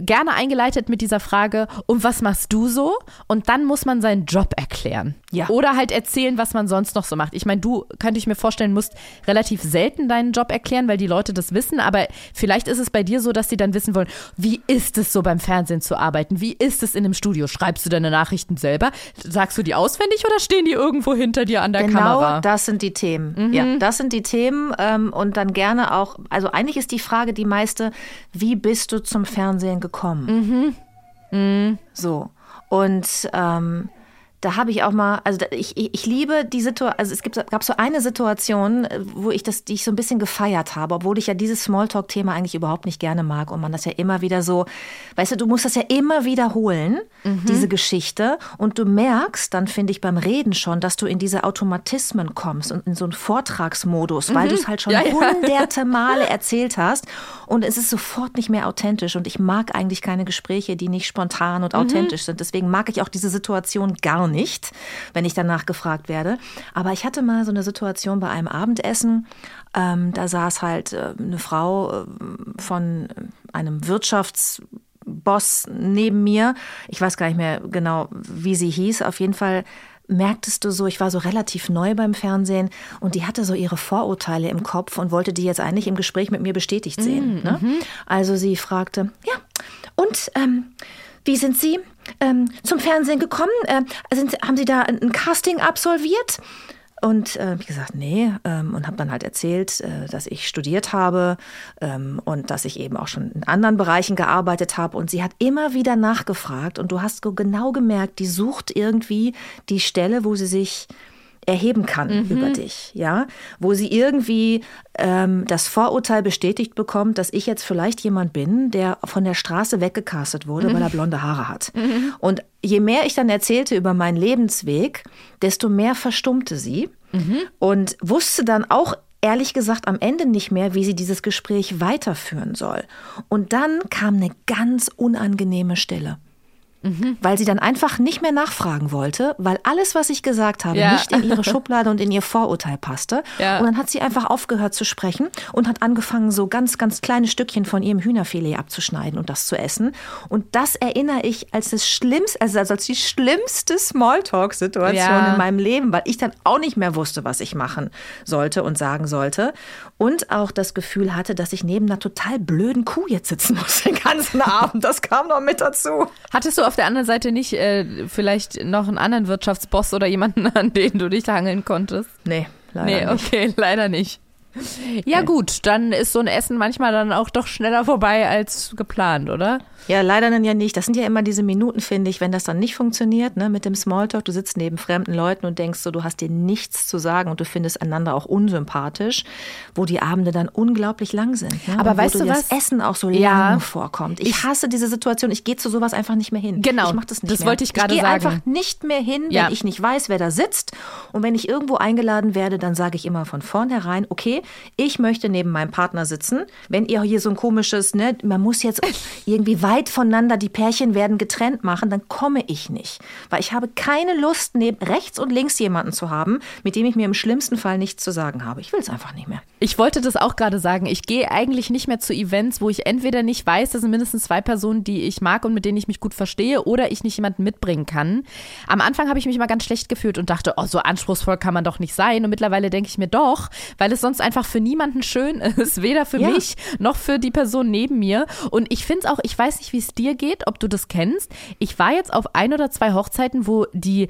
gerne eingeleitet mit dieser Frage, und was machst du so? Und dann muss man seinen Job erklären. Ja. Oder halt erzählen, was man sonst noch so macht. Ich meine, du, könnte ich mir vorstellen, musst relativ selten deinen Job erklären, weil die Leute das wissen, aber vielleicht ist es bei dir so, dass sie dann wissen wollen, wie ist es so beim Fernsehen zu arbeiten? Wie ist es in einem Studio? Schreibst du deine Nachrichten selber? Sagst du die auswendig oder stehen die irgendwo hinter dir an der Genau, Kamera? das sind die Themen. Ja, das sind die Themen ähm, und dann gerne auch, also eigentlich ist die Frage die meiste, wie bist du zum Fernsehen gekommen? So. Und ähm, da habe ich auch mal, also ich, ich, ich liebe die Situation, also es gibt, gab so eine Situation, äh, wo ich das, die ich so ein bisschen gefeiert habe, obwohl ich ja dieses Smalltalk-Thema eigentlich überhaupt nicht gerne mag und man das ja immer wieder so, weißt du, du musst das ja immer wiederholen, diese Geschichte. Und du merkst dann, finde ich, beim Reden schon, dass du in diese Automatismen kommst und in so einen Vortragsmodus, weil du es halt schon Ja, ja. hunderte [laughs] Male erzählt hast. Und es ist sofort nicht mehr authentisch. Und ich mag eigentlich keine Gespräche, die nicht spontan und authentisch sind. Deswegen mag ich auch diese Situation gar nicht, wenn ich danach gefragt werde. Aber ich hatte mal so eine Situation bei einem Abendessen, ähm, da saß halt äh, eine Frau äh, von einem Wirtschaftsboss neben mir. Ich weiß gar nicht mehr genau, wie sie hieß. Auf jeden Fall merktest du so, ich war so relativ neu beim Fernsehen und die hatte so ihre Vorurteile im Kopf und wollte die jetzt eigentlich im Gespräch mit mir bestätigt sehen. Ne? Also sie fragte, ja, und ähm, wie sind Sie ähm, zum Fernsehen gekommen? Äh, sind, haben Sie da ein ein Casting absolviert? Und äh, wie gesagt, nee. Ähm, und habe dann halt erzählt, äh, dass ich studiert habe ähm, und dass ich eben auch schon in anderen Bereichen gearbeitet habe. Und sie hat immer wieder nachgefragt. Und du hast genau gemerkt, die sucht irgendwie die Stelle, wo sie sich erheben kann mhm. über dich, ja, wo sie irgendwie ähm, das Vorurteil bestätigt bekommt, dass ich jetzt vielleicht jemand bin, der von der Straße weggecastet wurde, mhm. weil er blonde Haare hat. Mhm. Und je mehr ich dann erzählte über meinen Lebensweg, desto mehr verstummte sie mhm. und wusste dann auch ehrlich gesagt am Ende nicht mehr, wie sie dieses Gespräch weiterführen soll. Und dann kam eine ganz unangenehme Stelle. Mhm. Weil sie dann einfach nicht mehr nachfragen wollte, weil alles, was ich gesagt habe, ja. nicht in ihre [laughs] Schublade und in ihr Vorurteil passte. Ja. Und dann hat sie einfach aufgehört zu sprechen und hat angefangen, so ganz, ganz kleine Stückchen von ihrem Hühnerfilet abzuschneiden und das zu essen. Und das erinnere ich als das Schlimmste, also als die schlimmste Smalltalk-Situation ja. in meinem Leben, weil ich dann auch nicht mehr wusste, was ich machen sollte und sagen sollte. Und auch das Gefühl hatte, dass ich neben einer total blöden Kuh jetzt sitzen muss den ganzen Abend. Das kam noch mit dazu. Hattest du auf der anderen Seite nicht äh, vielleicht noch einen anderen Wirtschaftsboss oder jemanden, [laughs] an den du dich hangeln konntest? Nee, leider nicht. Nee, okay, [laughs] leider nicht. Ja, okay. gut, dann ist so ein Essen manchmal dann auch doch schneller vorbei als geplant, oder? Ja, leider dann ja nicht. Das sind ja immer diese Minuten, finde ich, wenn das dann nicht funktioniert, ne, mit dem Smalltalk. Du sitzt neben fremden Leuten und denkst so, du hast dir nichts zu sagen und du findest einander auch unsympathisch, wo die Abende dann unglaublich lang sind. Ne? Aber und weißt du was? Das Essen auch so ja. lang vorkommt. Ich, ich hasse diese Situation. Ich gehe zu sowas einfach nicht mehr hin. Genau. Ich mach das nicht das mehr. wollte ich gerade sagen. Ich gehe einfach nicht mehr hin, wenn ja. ich nicht weiß, wer da sitzt. Und wenn ich irgendwo eingeladen werde, dann sage ich immer von vornherein, okay, ich möchte neben meinem Partner sitzen. Wenn ihr hier so ein komisches, ne, man muss jetzt [laughs] irgendwie weit voneinander die Pärchen werden getrennt machen, dann komme ich nicht. Weil ich habe keine Lust, neben rechts und links jemanden zu haben, mit dem ich mir im schlimmsten Fall nichts zu sagen habe. Ich will es einfach nicht mehr. Ich wollte das auch gerade sagen. Ich gehe eigentlich nicht mehr zu Events, wo ich entweder nicht weiß, das sind mindestens zwei Personen, die ich mag und mit denen ich mich gut verstehe, oder ich nicht jemanden mitbringen kann. Am Anfang habe ich mich mal ganz schlecht gefühlt und dachte, oh, so anspruchsvoll kann man doch nicht sein. Und mittlerweile denke ich mir doch, weil es sonst einfach für niemanden schön [laughs] ist, weder für ja. mich noch für die Person neben mir. Und ich finde es auch, ich weiß nicht, wie es dir geht, ob du das kennst. Ich war jetzt auf ein oder zwei Hochzeiten, wo die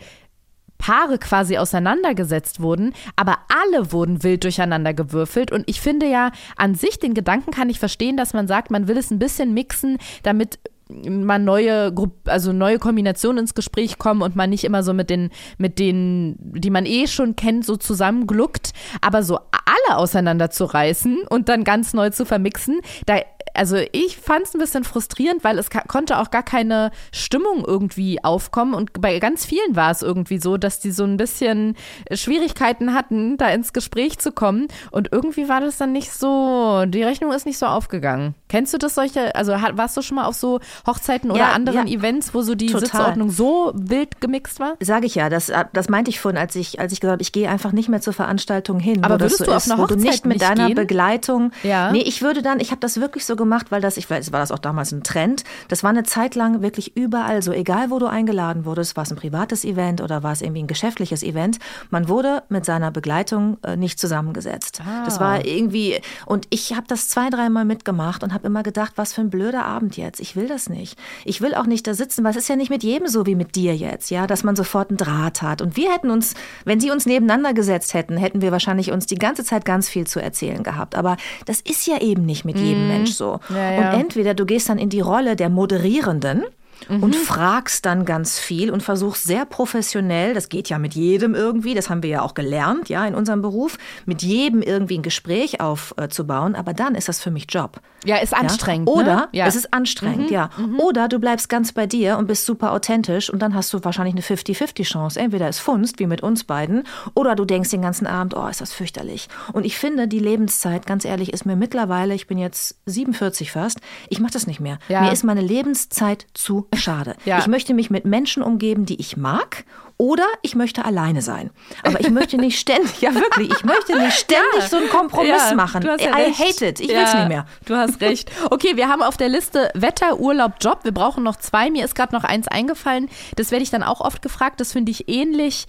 Paare quasi auseinandergesetzt wurden, aber alle wurden wild durcheinander gewürfelt. Und ich finde ja an sich den Gedanken kann ich verstehen, dass man sagt, man will es ein bisschen mixen, damit man neue Gruppe, also neue Kombinationen ins Gespräch kommen und man nicht immer so mit den, mit denen, die man eh schon kennt, so zusammengluckt, aber so alle auseinanderzureißen und dann ganz neu zu vermixen, da also ich fand es ein bisschen frustrierend, weil es konnte auch gar keine Stimmung irgendwie aufkommen. Und bei ganz vielen war es irgendwie so, dass die so ein bisschen Schwierigkeiten hatten, da ins Gespräch zu kommen. Und irgendwie war das dann nicht so, die Rechnung ist nicht so aufgegangen. Kennst du das solche, also warst du schon mal auf so Hochzeiten oder ja, anderen ja, Events, wo so die total. Sitzordnung so wild gemixt war? Sage ich ja, das, das meinte ich vorhin, als ich, als ich gesagt habe, ich gehe einfach nicht mehr zur Veranstaltung hin. Aber würdest so du auf ist, eine Hochzeit wo du nicht mit deiner gehen? Begleitung, ja. nee, ich würde dann, ich habe das wirklich so gemacht, weil das, ich weiß, war das auch damals ein Trend, das war eine Zeit lang wirklich überall so, egal wo du eingeladen wurdest, war es ein privates Event oder war es irgendwie ein geschäftliches Event, man wurde mit seiner Begleitung äh, nicht zusammengesetzt. Ah. Das war irgendwie, und ich habe das zwei, dreimal mitgemacht und habe immer gedacht, was für ein blöder Abend jetzt. Ich will das nicht. Ich will auch nicht da sitzen, weil es ist ja nicht mit jedem so wie mit dir jetzt, ja, dass man sofort einen Draht hat. Und wir hätten uns, wenn sie uns nebeneinander gesetzt hätten, hätten wir wahrscheinlich uns die ganze Zeit ganz viel zu erzählen gehabt. Aber das ist ja eben nicht mit jedem mm. Mensch so. Ja, ja. Und entweder du gehst dann in die Rolle der Moderierenden mhm. und fragst dann ganz viel und versuchst sehr professionell, das geht ja mit jedem irgendwie, das haben wir ja auch gelernt, ja, in unserem Beruf, mit jedem irgendwie ein Gespräch aufzubauen, aber dann ist das für mich Job. Ja, ist anstrengend. Ja? Oder ne? ja. es ist anstrengend, mhm. ja. Mhm. Oder du bleibst ganz bei dir und bist super authentisch und dann hast du wahrscheinlich eine 50-50 Chance. Entweder es funzt, wie mit uns beiden, oder du denkst den ganzen Abend, oh, ist das fürchterlich. Und ich finde, die Lebenszeit, ganz ehrlich, ist mir mittlerweile, ich bin jetzt 47 fast, ich mache das nicht mehr. Ja. Mir ist meine Lebenszeit zu schade. [laughs] Ja. Ich möchte mich mit Menschen umgeben, die ich mag oder ich möchte alleine sein. Aber ich möchte nicht ständig, ja wirklich, ich möchte nicht [laughs] ständig ja. so einen Kompromiss ja, machen. Ja I hate it. Ich ja, will es nicht mehr. Du hast recht. Okay, wir haben auf der Liste Wetter, Urlaub, Job. Wir brauchen noch zwei. Mir ist gerade noch eins eingefallen. Das werde ich dann auch oft gefragt. Das finde ich ähnlich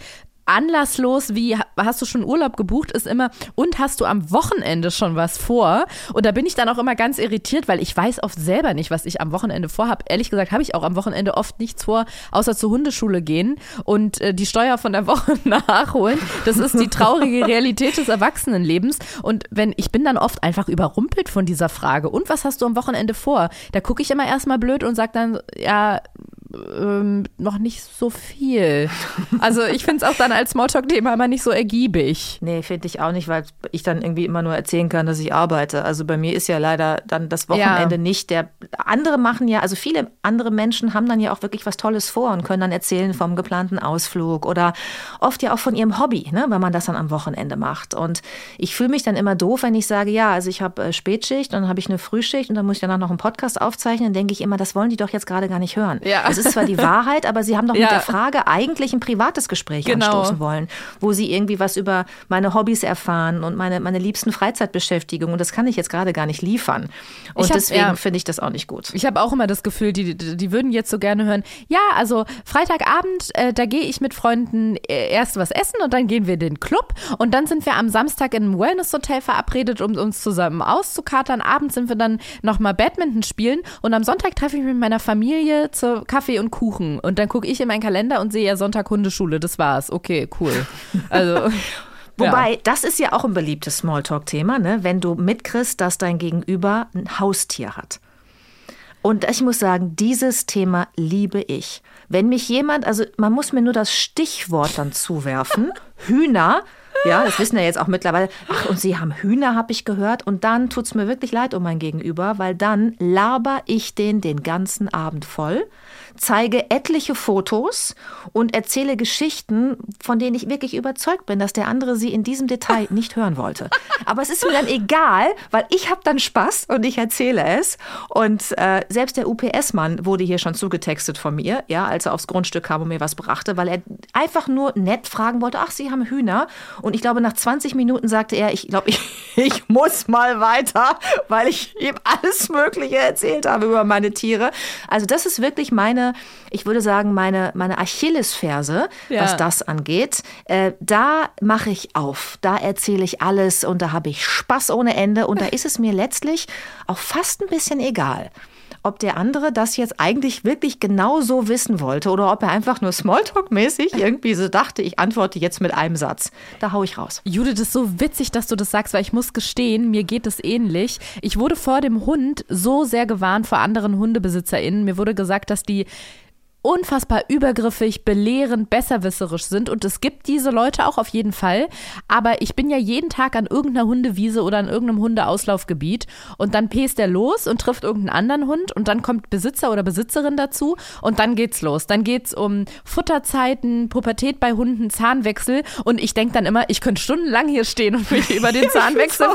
anlasslos, wie hast du schon Urlaub gebucht, ist immer, und hast du am Wochenende schon was vor? Und da bin ich dann auch immer ganz irritiert, weil ich weiß oft selber nicht, was ich am Wochenende vorhabe. Ehrlich gesagt habe ich auch am Wochenende oft nichts vor, außer zur Hundeschule gehen und äh, die Steuer von der [laughs] Woche nachholen. Das ist die traurige Realität des Erwachsenenlebens. Und wenn ich bin dann oft einfach überrumpelt von dieser Frage. Und was hast du am Wochenende vor? Da gucke ich immer erstmal blöd und sage dann, ja, ähm, noch nicht so viel. Also ich finde es auch dann als Smalltalk-Thema immer nicht so ergiebig. Nee, finde ich auch nicht, weil ich dann irgendwie immer nur erzählen kann, dass ich arbeite. Also bei mir ist ja leider dann das Wochenende ja. nicht der. Andere machen ja, also viele andere Menschen haben dann ja auch wirklich was Tolles vor und können dann erzählen vom geplanten Ausflug oder oft ja auch von ihrem Hobby, ne, wenn man das dann am Wochenende macht. Und ich fühle mich dann immer doof, wenn ich sage, ja, also ich habe äh, Spätschicht, dann habe ich eine Frühschicht und dann muss ich danach noch einen Podcast aufzeichnen, dann denke ich immer, das wollen die doch jetzt gerade gar nicht hören. Ja. Das ist zwar die [laughs] Wahrheit, aber Sie haben doch ja. mit der Frage eigentlich ein privates Gespräch genau. anstoßen wollen, wo Sie irgendwie was über meine Hobbys erfahren und meine, meine liebsten Freizeitbeschäftigungen. Und das kann ich jetzt gerade gar nicht liefern. Und hab, deswegen ja. finde ich das auch nicht gut. Ich habe auch immer das Gefühl, die, die würden jetzt so gerne hören, ja, also Freitagabend, äh, da gehe ich mit Freunden äh, erst was essen und dann gehen wir in den Club und dann sind wir am Samstag in einem Wellness-Hotel verabredet, um uns zusammen auszukatern. Abends sind wir dann nochmal Badminton spielen und am Sonntag treffe ich mich mit meiner Familie zu Kaffee und Kuchen. Und dann gucke ich in meinen Kalender und sehe ja Sonntag Hundeschule. Das war's. Okay, cool. Also. [laughs] Wobei, ja. das ist ja auch ein beliebtes Smalltalk-Thema, ne? wenn du mitkriegst, dass dein Gegenüber ein Haustier hat. Und ich muss sagen, dieses Thema liebe ich. Wenn mich jemand, also man muss mir nur das Stichwort dann zuwerfen, [laughs] Hühner, ja, das wissen ja jetzt auch mittlerweile. Ach, und Sie haben Hühner, habe ich gehört. Und dann tut es mir wirklich leid um mein Gegenüber, weil dann laber ich den den ganzen Abend voll zeige etliche Fotos und erzähle Geschichten, von denen ich wirklich überzeugt bin, dass der andere sie in diesem Detail [laughs] nicht hören wollte. Aber es ist mir dann egal, weil ich habe dann Spaß und ich erzähle es. Und äh, selbst der UPS-Mann wurde hier schon zugetextet von mir, ja, als er aufs Grundstück kam und mir was brachte, weil er einfach nur nett fragen wollte, ach, Sie haben Hühner. Und ich glaube, nach 20 Minuten sagte er, ich glaube, [laughs] ich, ich muss mal weiter, weil ich ihm alles Mögliche erzählt habe über meine Tiere. Also das ist wirklich meine ich würde sagen, meine, meine Achillesferse, ja. was das angeht. Äh, da mache ich auf, da erzähle ich alles und da habe ich Spaß ohne Ende und da ist es mir letztlich auch fast ein bisschen egal ob der andere das jetzt eigentlich wirklich genau so wissen wollte oder ob er einfach nur Smalltalk-mäßig irgendwie so dachte, ich antworte jetzt mit einem Satz. Da hau ich raus. Judith, ist so witzig, dass du das sagst, weil ich muss gestehen, mir geht es ähnlich. Ich wurde vor dem Hund so sehr gewarnt vor anderen HundebesitzerInnen. Mir wurde gesagt, dass die unfassbar übergriffig, belehrend, besserwisserisch sind. Und es gibt diese Leute auch auf jeden Fall. Aber ich bin ja jeden Tag an irgendeiner Hundewiese oder an irgendeinem Hundeauslaufgebiet und dann pest er los und trifft irgendeinen anderen Hund und dann kommt Besitzer oder Besitzerin dazu und dann geht's los. Dann geht's um Futterzeiten, Pubertät bei Hunden, Zahnwechsel und ich denke dann immer, ich könnte stundenlang hier stehen und mich über den [laughs] Zahnwechsel.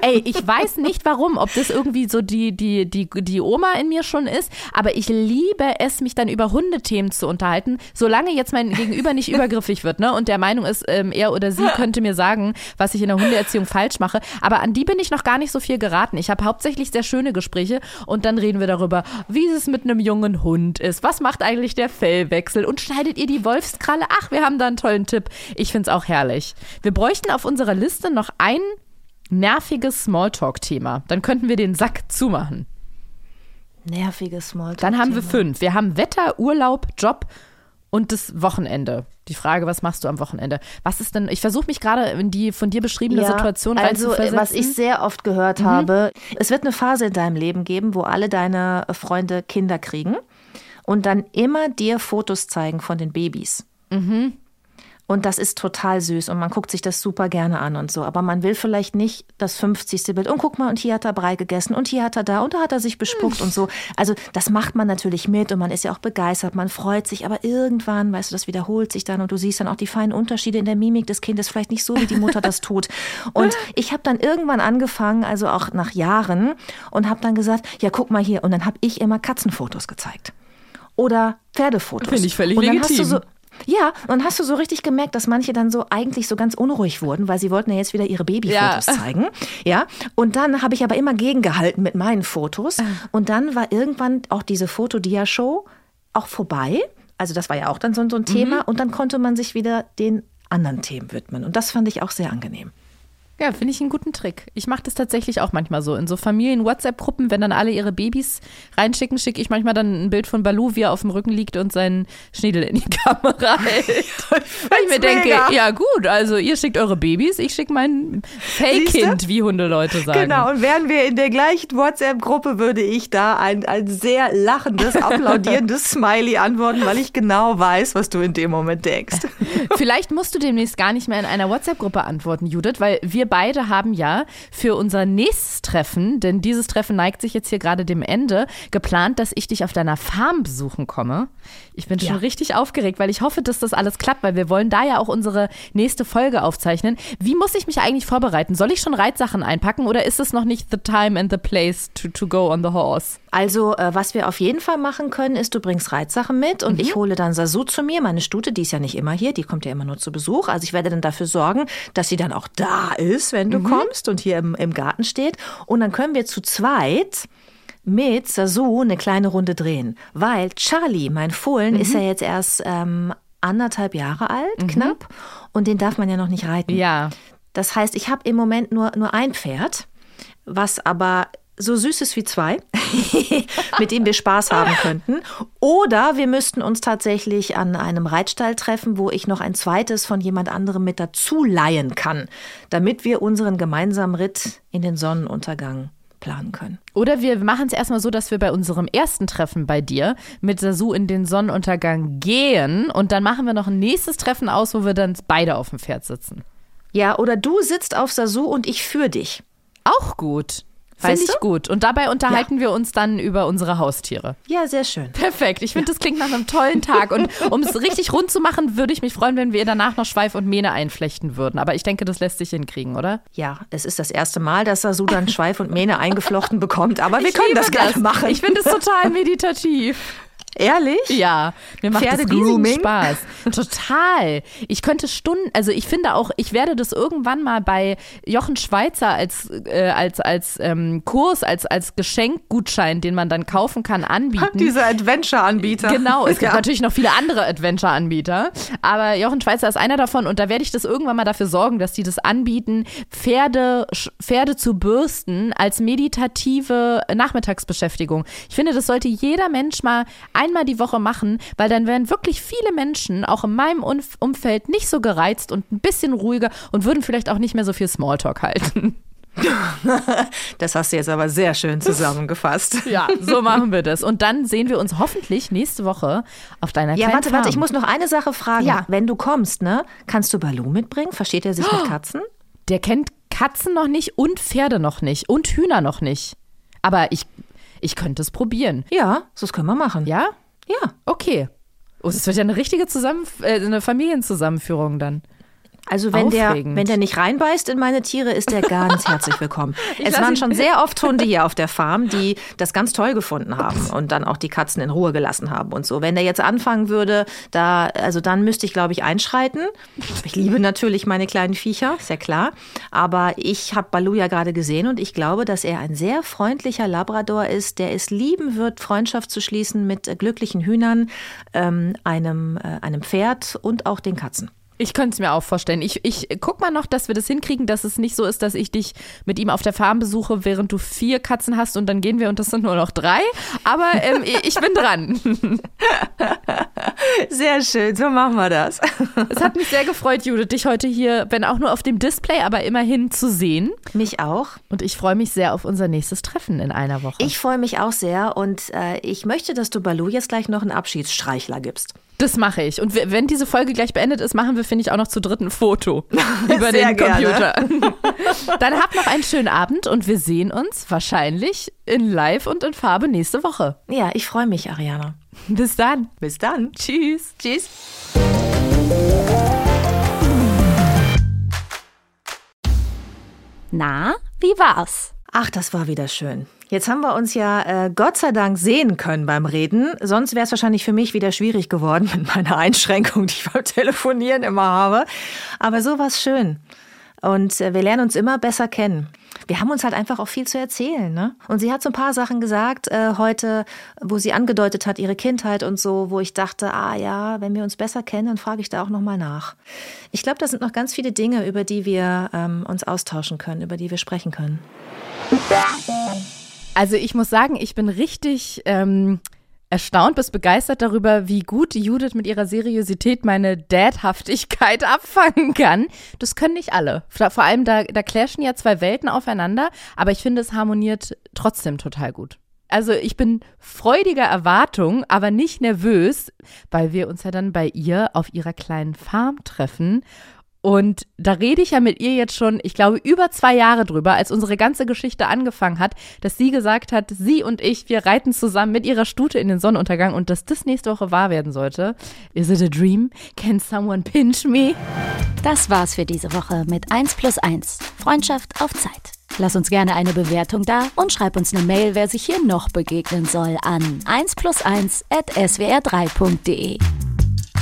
Ey, ich weiß nicht warum, ob das irgendwie so die, die, die, die Oma in mir schon ist, aber ich liebe es, mich dann über Hunde Hundethemen zu unterhalten, solange jetzt mein Gegenüber nicht [laughs] übergriffig wird, ne? Und der Meinung ist, ähm, er oder sie könnte mir sagen, was ich in der Hundeerziehung falsch mache. Aber an die bin ich noch gar nicht so viel geraten. Ich habe hauptsächlich sehr schöne Gespräche und dann reden wir darüber, wie es mit einem jungen Hund ist. Was macht eigentlich der Fellwechsel? Und schneidet ihr die Wolfskralle? Ach, wir haben da einen tollen Tipp. Ich finde es auch herrlich. Wir bräuchten auf unserer Liste noch ein nerviges Smalltalk-Thema. Dann könnten wir den Sack zumachen. Nerviges Smalltalk. Dann haben wir fünf. Wir haben Wetter, Urlaub, Job und das Wochenende. Die Frage, was machst du am Wochenende? Was ist denn, ich versuche mich gerade in die von dir beschriebene ja, Situation also, was ich sehr oft gehört mhm. habe, es wird eine Phase in deinem Leben geben, wo alle deine Freunde Kinder kriegen und dann immer dir Fotos zeigen von den Babys. Mhm. Und das ist total süß und man guckt sich das super gerne an und so. Aber man will vielleicht nicht das 50. Bild. Und guck mal, und hier hat er Brei gegessen und hier hat er da und da hat er sich bespuckt und so. Also das macht man natürlich mit und man ist ja auch begeistert, man freut sich. Aber irgendwann, weißt du, das wiederholt sich dann und du siehst dann auch die feinen Unterschiede in der Mimik des Kindes. Vielleicht nicht so, wie die Mutter das tut. Und ich habe dann irgendwann angefangen, also auch nach Jahren, und habe dann gesagt, ja, guck mal hier. Und dann habe ich immer Katzenfotos gezeigt oder Pferdefotos. Finde ich völlig und dann legitim. Hast du so, ja, und hast du so richtig gemerkt, dass manche dann so eigentlich so ganz unruhig wurden, weil sie wollten ja jetzt wieder ihre Babyfotos ja. [laughs] zeigen. Ja, und dann habe ich aber immer gegengehalten mit meinen Fotos. Ah. Und dann war irgendwann auch diese Fotodia-Show auch vorbei. Also das war ja auch dann so, so ein Thema. Mhm. Und dann konnte man sich wieder den anderen Themen widmen. Und das fand ich auch sehr angenehm. Ja, finde ich einen guten Trick. Ich mache das tatsächlich auch manchmal so. In so Familien-WhatsApp-Gruppen, wenn dann alle ihre Babys reinschicken, schicke ich manchmal dann ein Bild von Balu, wie er auf dem Rücken liegt und seinen Schniedel in die [laughs] Kamera hält. Weil ich mir denke, mega. ja gut, also ihr schickt eure Babys, ich schicke mein Fake-Kind, wie Hundeleute sagen. Genau, und wären wir in der gleichen WhatsApp-Gruppe, würde ich da ein, ein sehr lachendes, [laughs] applaudierendes Smiley antworten, weil ich genau weiß, was du in dem Moment denkst. [laughs] Vielleicht musst du demnächst gar nicht mehr in einer WhatsApp-Gruppe antworten, Judith, weil wir beide haben ja für unser nächstes Treffen, denn dieses Treffen neigt sich jetzt hier gerade dem Ende, geplant, dass ich dich auf deiner Farm besuchen komme. Ich bin schon Ja. richtig aufgeregt, weil ich hoffe, dass das alles klappt, weil wir wollen da ja auch unsere nächste Folge aufzeichnen. Wie muss ich mich eigentlich vorbereiten? Soll ich schon Reitsachen einpacken oder ist es noch nicht the time and the place to, to go on the horse? Also, äh, was wir auf jeden Fall machen können, ist, du bringst Reitsachen mit und ich hole dann Sasu zu mir, meine Stute, die ist ja nicht immer hier, die kommt ja immer nur zu Besuch. Also ich werde dann dafür sorgen, dass sie dann auch da ist, wenn du kommst und hier im, im Garten steht. Und dann können wir zu zweit mit Sasu eine kleine Runde drehen. Weil Charlie, mein Fohlen, ist ja jetzt erst ähm, anderthalb Jahre alt, knapp. Und den darf man ja noch nicht reiten. Ja. Das heißt, ich habe im Moment nur, nur ein Pferd, was aber so süß ist wie zwei, [laughs] mit dem wir Spaß haben könnten. Oder wir müssten uns tatsächlich an einem Reitstall treffen, wo ich noch ein zweites von jemand anderem mit dazu leihen kann, damit wir unseren gemeinsamen Ritt in den Sonnenuntergang planen können. Oder wir machen es erstmal so, dass wir bei unserem ersten Treffen bei dir mit Sasu in den Sonnenuntergang gehen und dann machen wir noch ein nächstes Treffen aus, wo wir dann beide auf dem Pferd sitzen. Ja, oder du sitzt auf Sasu und ich für dich. Auch gut. Finde ich du? gut. Und dabei unterhalten wir uns dann über unsere Haustiere. Ja, sehr schön. Perfekt. Ich finde, das klingt nach einem tollen Tag. Und [laughs] um es richtig rund zu machen, würde ich mich freuen, wenn wir danach noch Schweif und Mähne einflechten würden. Aber ich denke, das lässt sich hinkriegen, oder? Ja, es ist das erste Mal, dass Sasu dann Schweif und Mähne eingeflochten bekommt, aber wir können liebe das gerne machen. Ich finde es total meditativ. Ehrlich? Ja, mir macht das riesigen? Spaß. [laughs] Total. Ich könnte Stunden, also ich finde auch, ich werde das irgendwann mal bei Jochen Schweizer als, äh, als, als ähm, Kurs, als, als Geschenkgutschein, den man dann kaufen kann, anbieten. [laughs] Diese Adventure-Anbieter. Genau, es gibt Ja. natürlich noch viele andere Adventure-Anbieter, aber Jochen Schweizer ist einer davon und da werde ich das irgendwann mal dafür sorgen, dass die das anbieten, Pferde, Pferde zu bürsten als meditative Nachmittagsbeschäftigung. Ich finde, das sollte jeder Mensch mal einmal die Woche machen, weil dann wären wirklich viele Menschen, auch in meinem Umf- Umfeld, nicht so gereizt und ein bisschen ruhiger und würden vielleicht auch nicht mehr so viel Smalltalk halten. [laughs] Das hast du jetzt aber sehr schön zusammengefasst. [laughs] Ja, so machen wir das. Und dann sehen wir uns hoffentlich nächste Woche auf deiner Ja, warte, warte, ich Farm. muss noch eine Sache fragen. Ja. Wenn du kommst, ne, kannst du Balu mitbringen? Versteht er sich mit Katzen? Der kennt Katzen noch nicht und Pferde noch nicht und Hühner noch nicht. Aber ich, ich könnte es probieren. Ja, das können wir machen. Ja? Ja. Okay. Oh, es wird ja eine richtige Zusammen äh, eine Familienzusammenführung dann. Also wenn der, wenn der nicht reinbeißt in meine Tiere, ist der ganz [laughs] herzlich willkommen. es waren schon [laughs] sehr oft Hunde hier auf der Farm, die das ganz toll gefunden haben und dann auch die Katzen in Ruhe gelassen haben und so. Wenn der jetzt anfangen würde, da, also dann müsste ich, glaube ich, einschreiten. Ich liebe natürlich meine kleinen Viecher, ist ja klar. Aber ich habe Balu ja gerade gesehen und ich glaube, dass er ein sehr freundlicher Labrador ist, der es lieben wird, Freundschaft zu schließen mit glücklichen Hühnern, ähm, einem, äh, einem Pferd und auch den Katzen. Ich könnte es mir auch vorstellen. Ich, ich guck mal noch, dass wir das hinkriegen, dass es nicht so ist, dass ich dich mit ihm auf der Farm besuche, während du vier Katzen hast und dann gehen wir und das sind nur noch drei. Aber ähm, [laughs] ich bin dran. Sehr schön, so machen wir das. Es hat mich sehr gefreut, Judith, dich heute hier, wenn auch nur auf dem Display, aber immerhin zu sehen. Mich auch. Und ich freue mich sehr auf unser nächstes Treffen in einer Woche. Ich freue mich auch sehr und äh, ich möchte, dass du Balu jetzt gleich noch einen Abschiedsstreichler gibst. Das mache ich. Und wenn diese Folge gleich beendet ist, machen wir, finde ich, auch noch zu dritt ein Foto [laughs] über Sehr den gerne. Computer. [laughs] Dann habt noch einen schönen Abend und wir sehen uns wahrscheinlich in Live und in Farbe nächste Woche. Ja, ich freue mich, Ariana. Bis dann. Bis dann. Tschüss. Tschüss. Na, wie war's? Ach, das war wieder schön. Jetzt haben wir uns ja äh, Gott sei Dank sehen können beim Reden. Sonst wäre es wahrscheinlich für mich wieder schwierig geworden [laughs] mit meiner Einschränkung, die ich beim Telefonieren immer habe. Aber so war schön. Und äh, wir lernen uns immer besser kennen. Wir haben uns halt einfach auch viel zu erzählen. Ne? Und sie hat so ein paar Sachen gesagt äh, heute, wo sie angedeutet hat, ihre Kindheit und so, wo ich dachte, ah ja, wenn wir uns besser kennen, dann frage ich da auch nochmal nach. Ich glaube, da sind noch ganz viele Dinge, über die wir ähm, uns austauschen können, über die wir sprechen können. Also ich muss sagen, ich bin richtig ähm, erstaunt bis begeistert darüber, wie gut Judith mit ihrer Seriosität meine Dadhaftigkeit [laughs] abfangen kann. Das können nicht alle. Vor allem, da, da clashen ja zwei Welten aufeinander, aber ich finde, es harmoniert trotzdem total gut. Also ich bin freudiger Erwartung, aber nicht nervös, weil wir uns ja dann bei ihr auf ihrer kleinen Farm treffen und da rede ich ja mit ihr jetzt schon, ich glaube, über zwei Jahre drüber, als unsere ganze Geschichte angefangen hat, dass sie gesagt hat, sie und ich, wir reiten zusammen mit ihrer Stute in den Sonnenuntergang und dass das nächste Woche wahr werden sollte. Is it a dream? Can someone pinch me? Das war's für diese Woche mit 1 plus 1. Freundschaft auf Zeit. Lass uns gerne eine Bewertung da und schreib uns eine Mail, wer sich hier noch begegnen soll, an 1 plus 1 at swr3.de.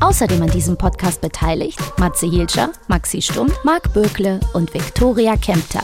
Außerdem an diesem Podcast beteiligt Matze Hielscher, Maxi Stumm, Marc Bökle und Viktoria Kempter.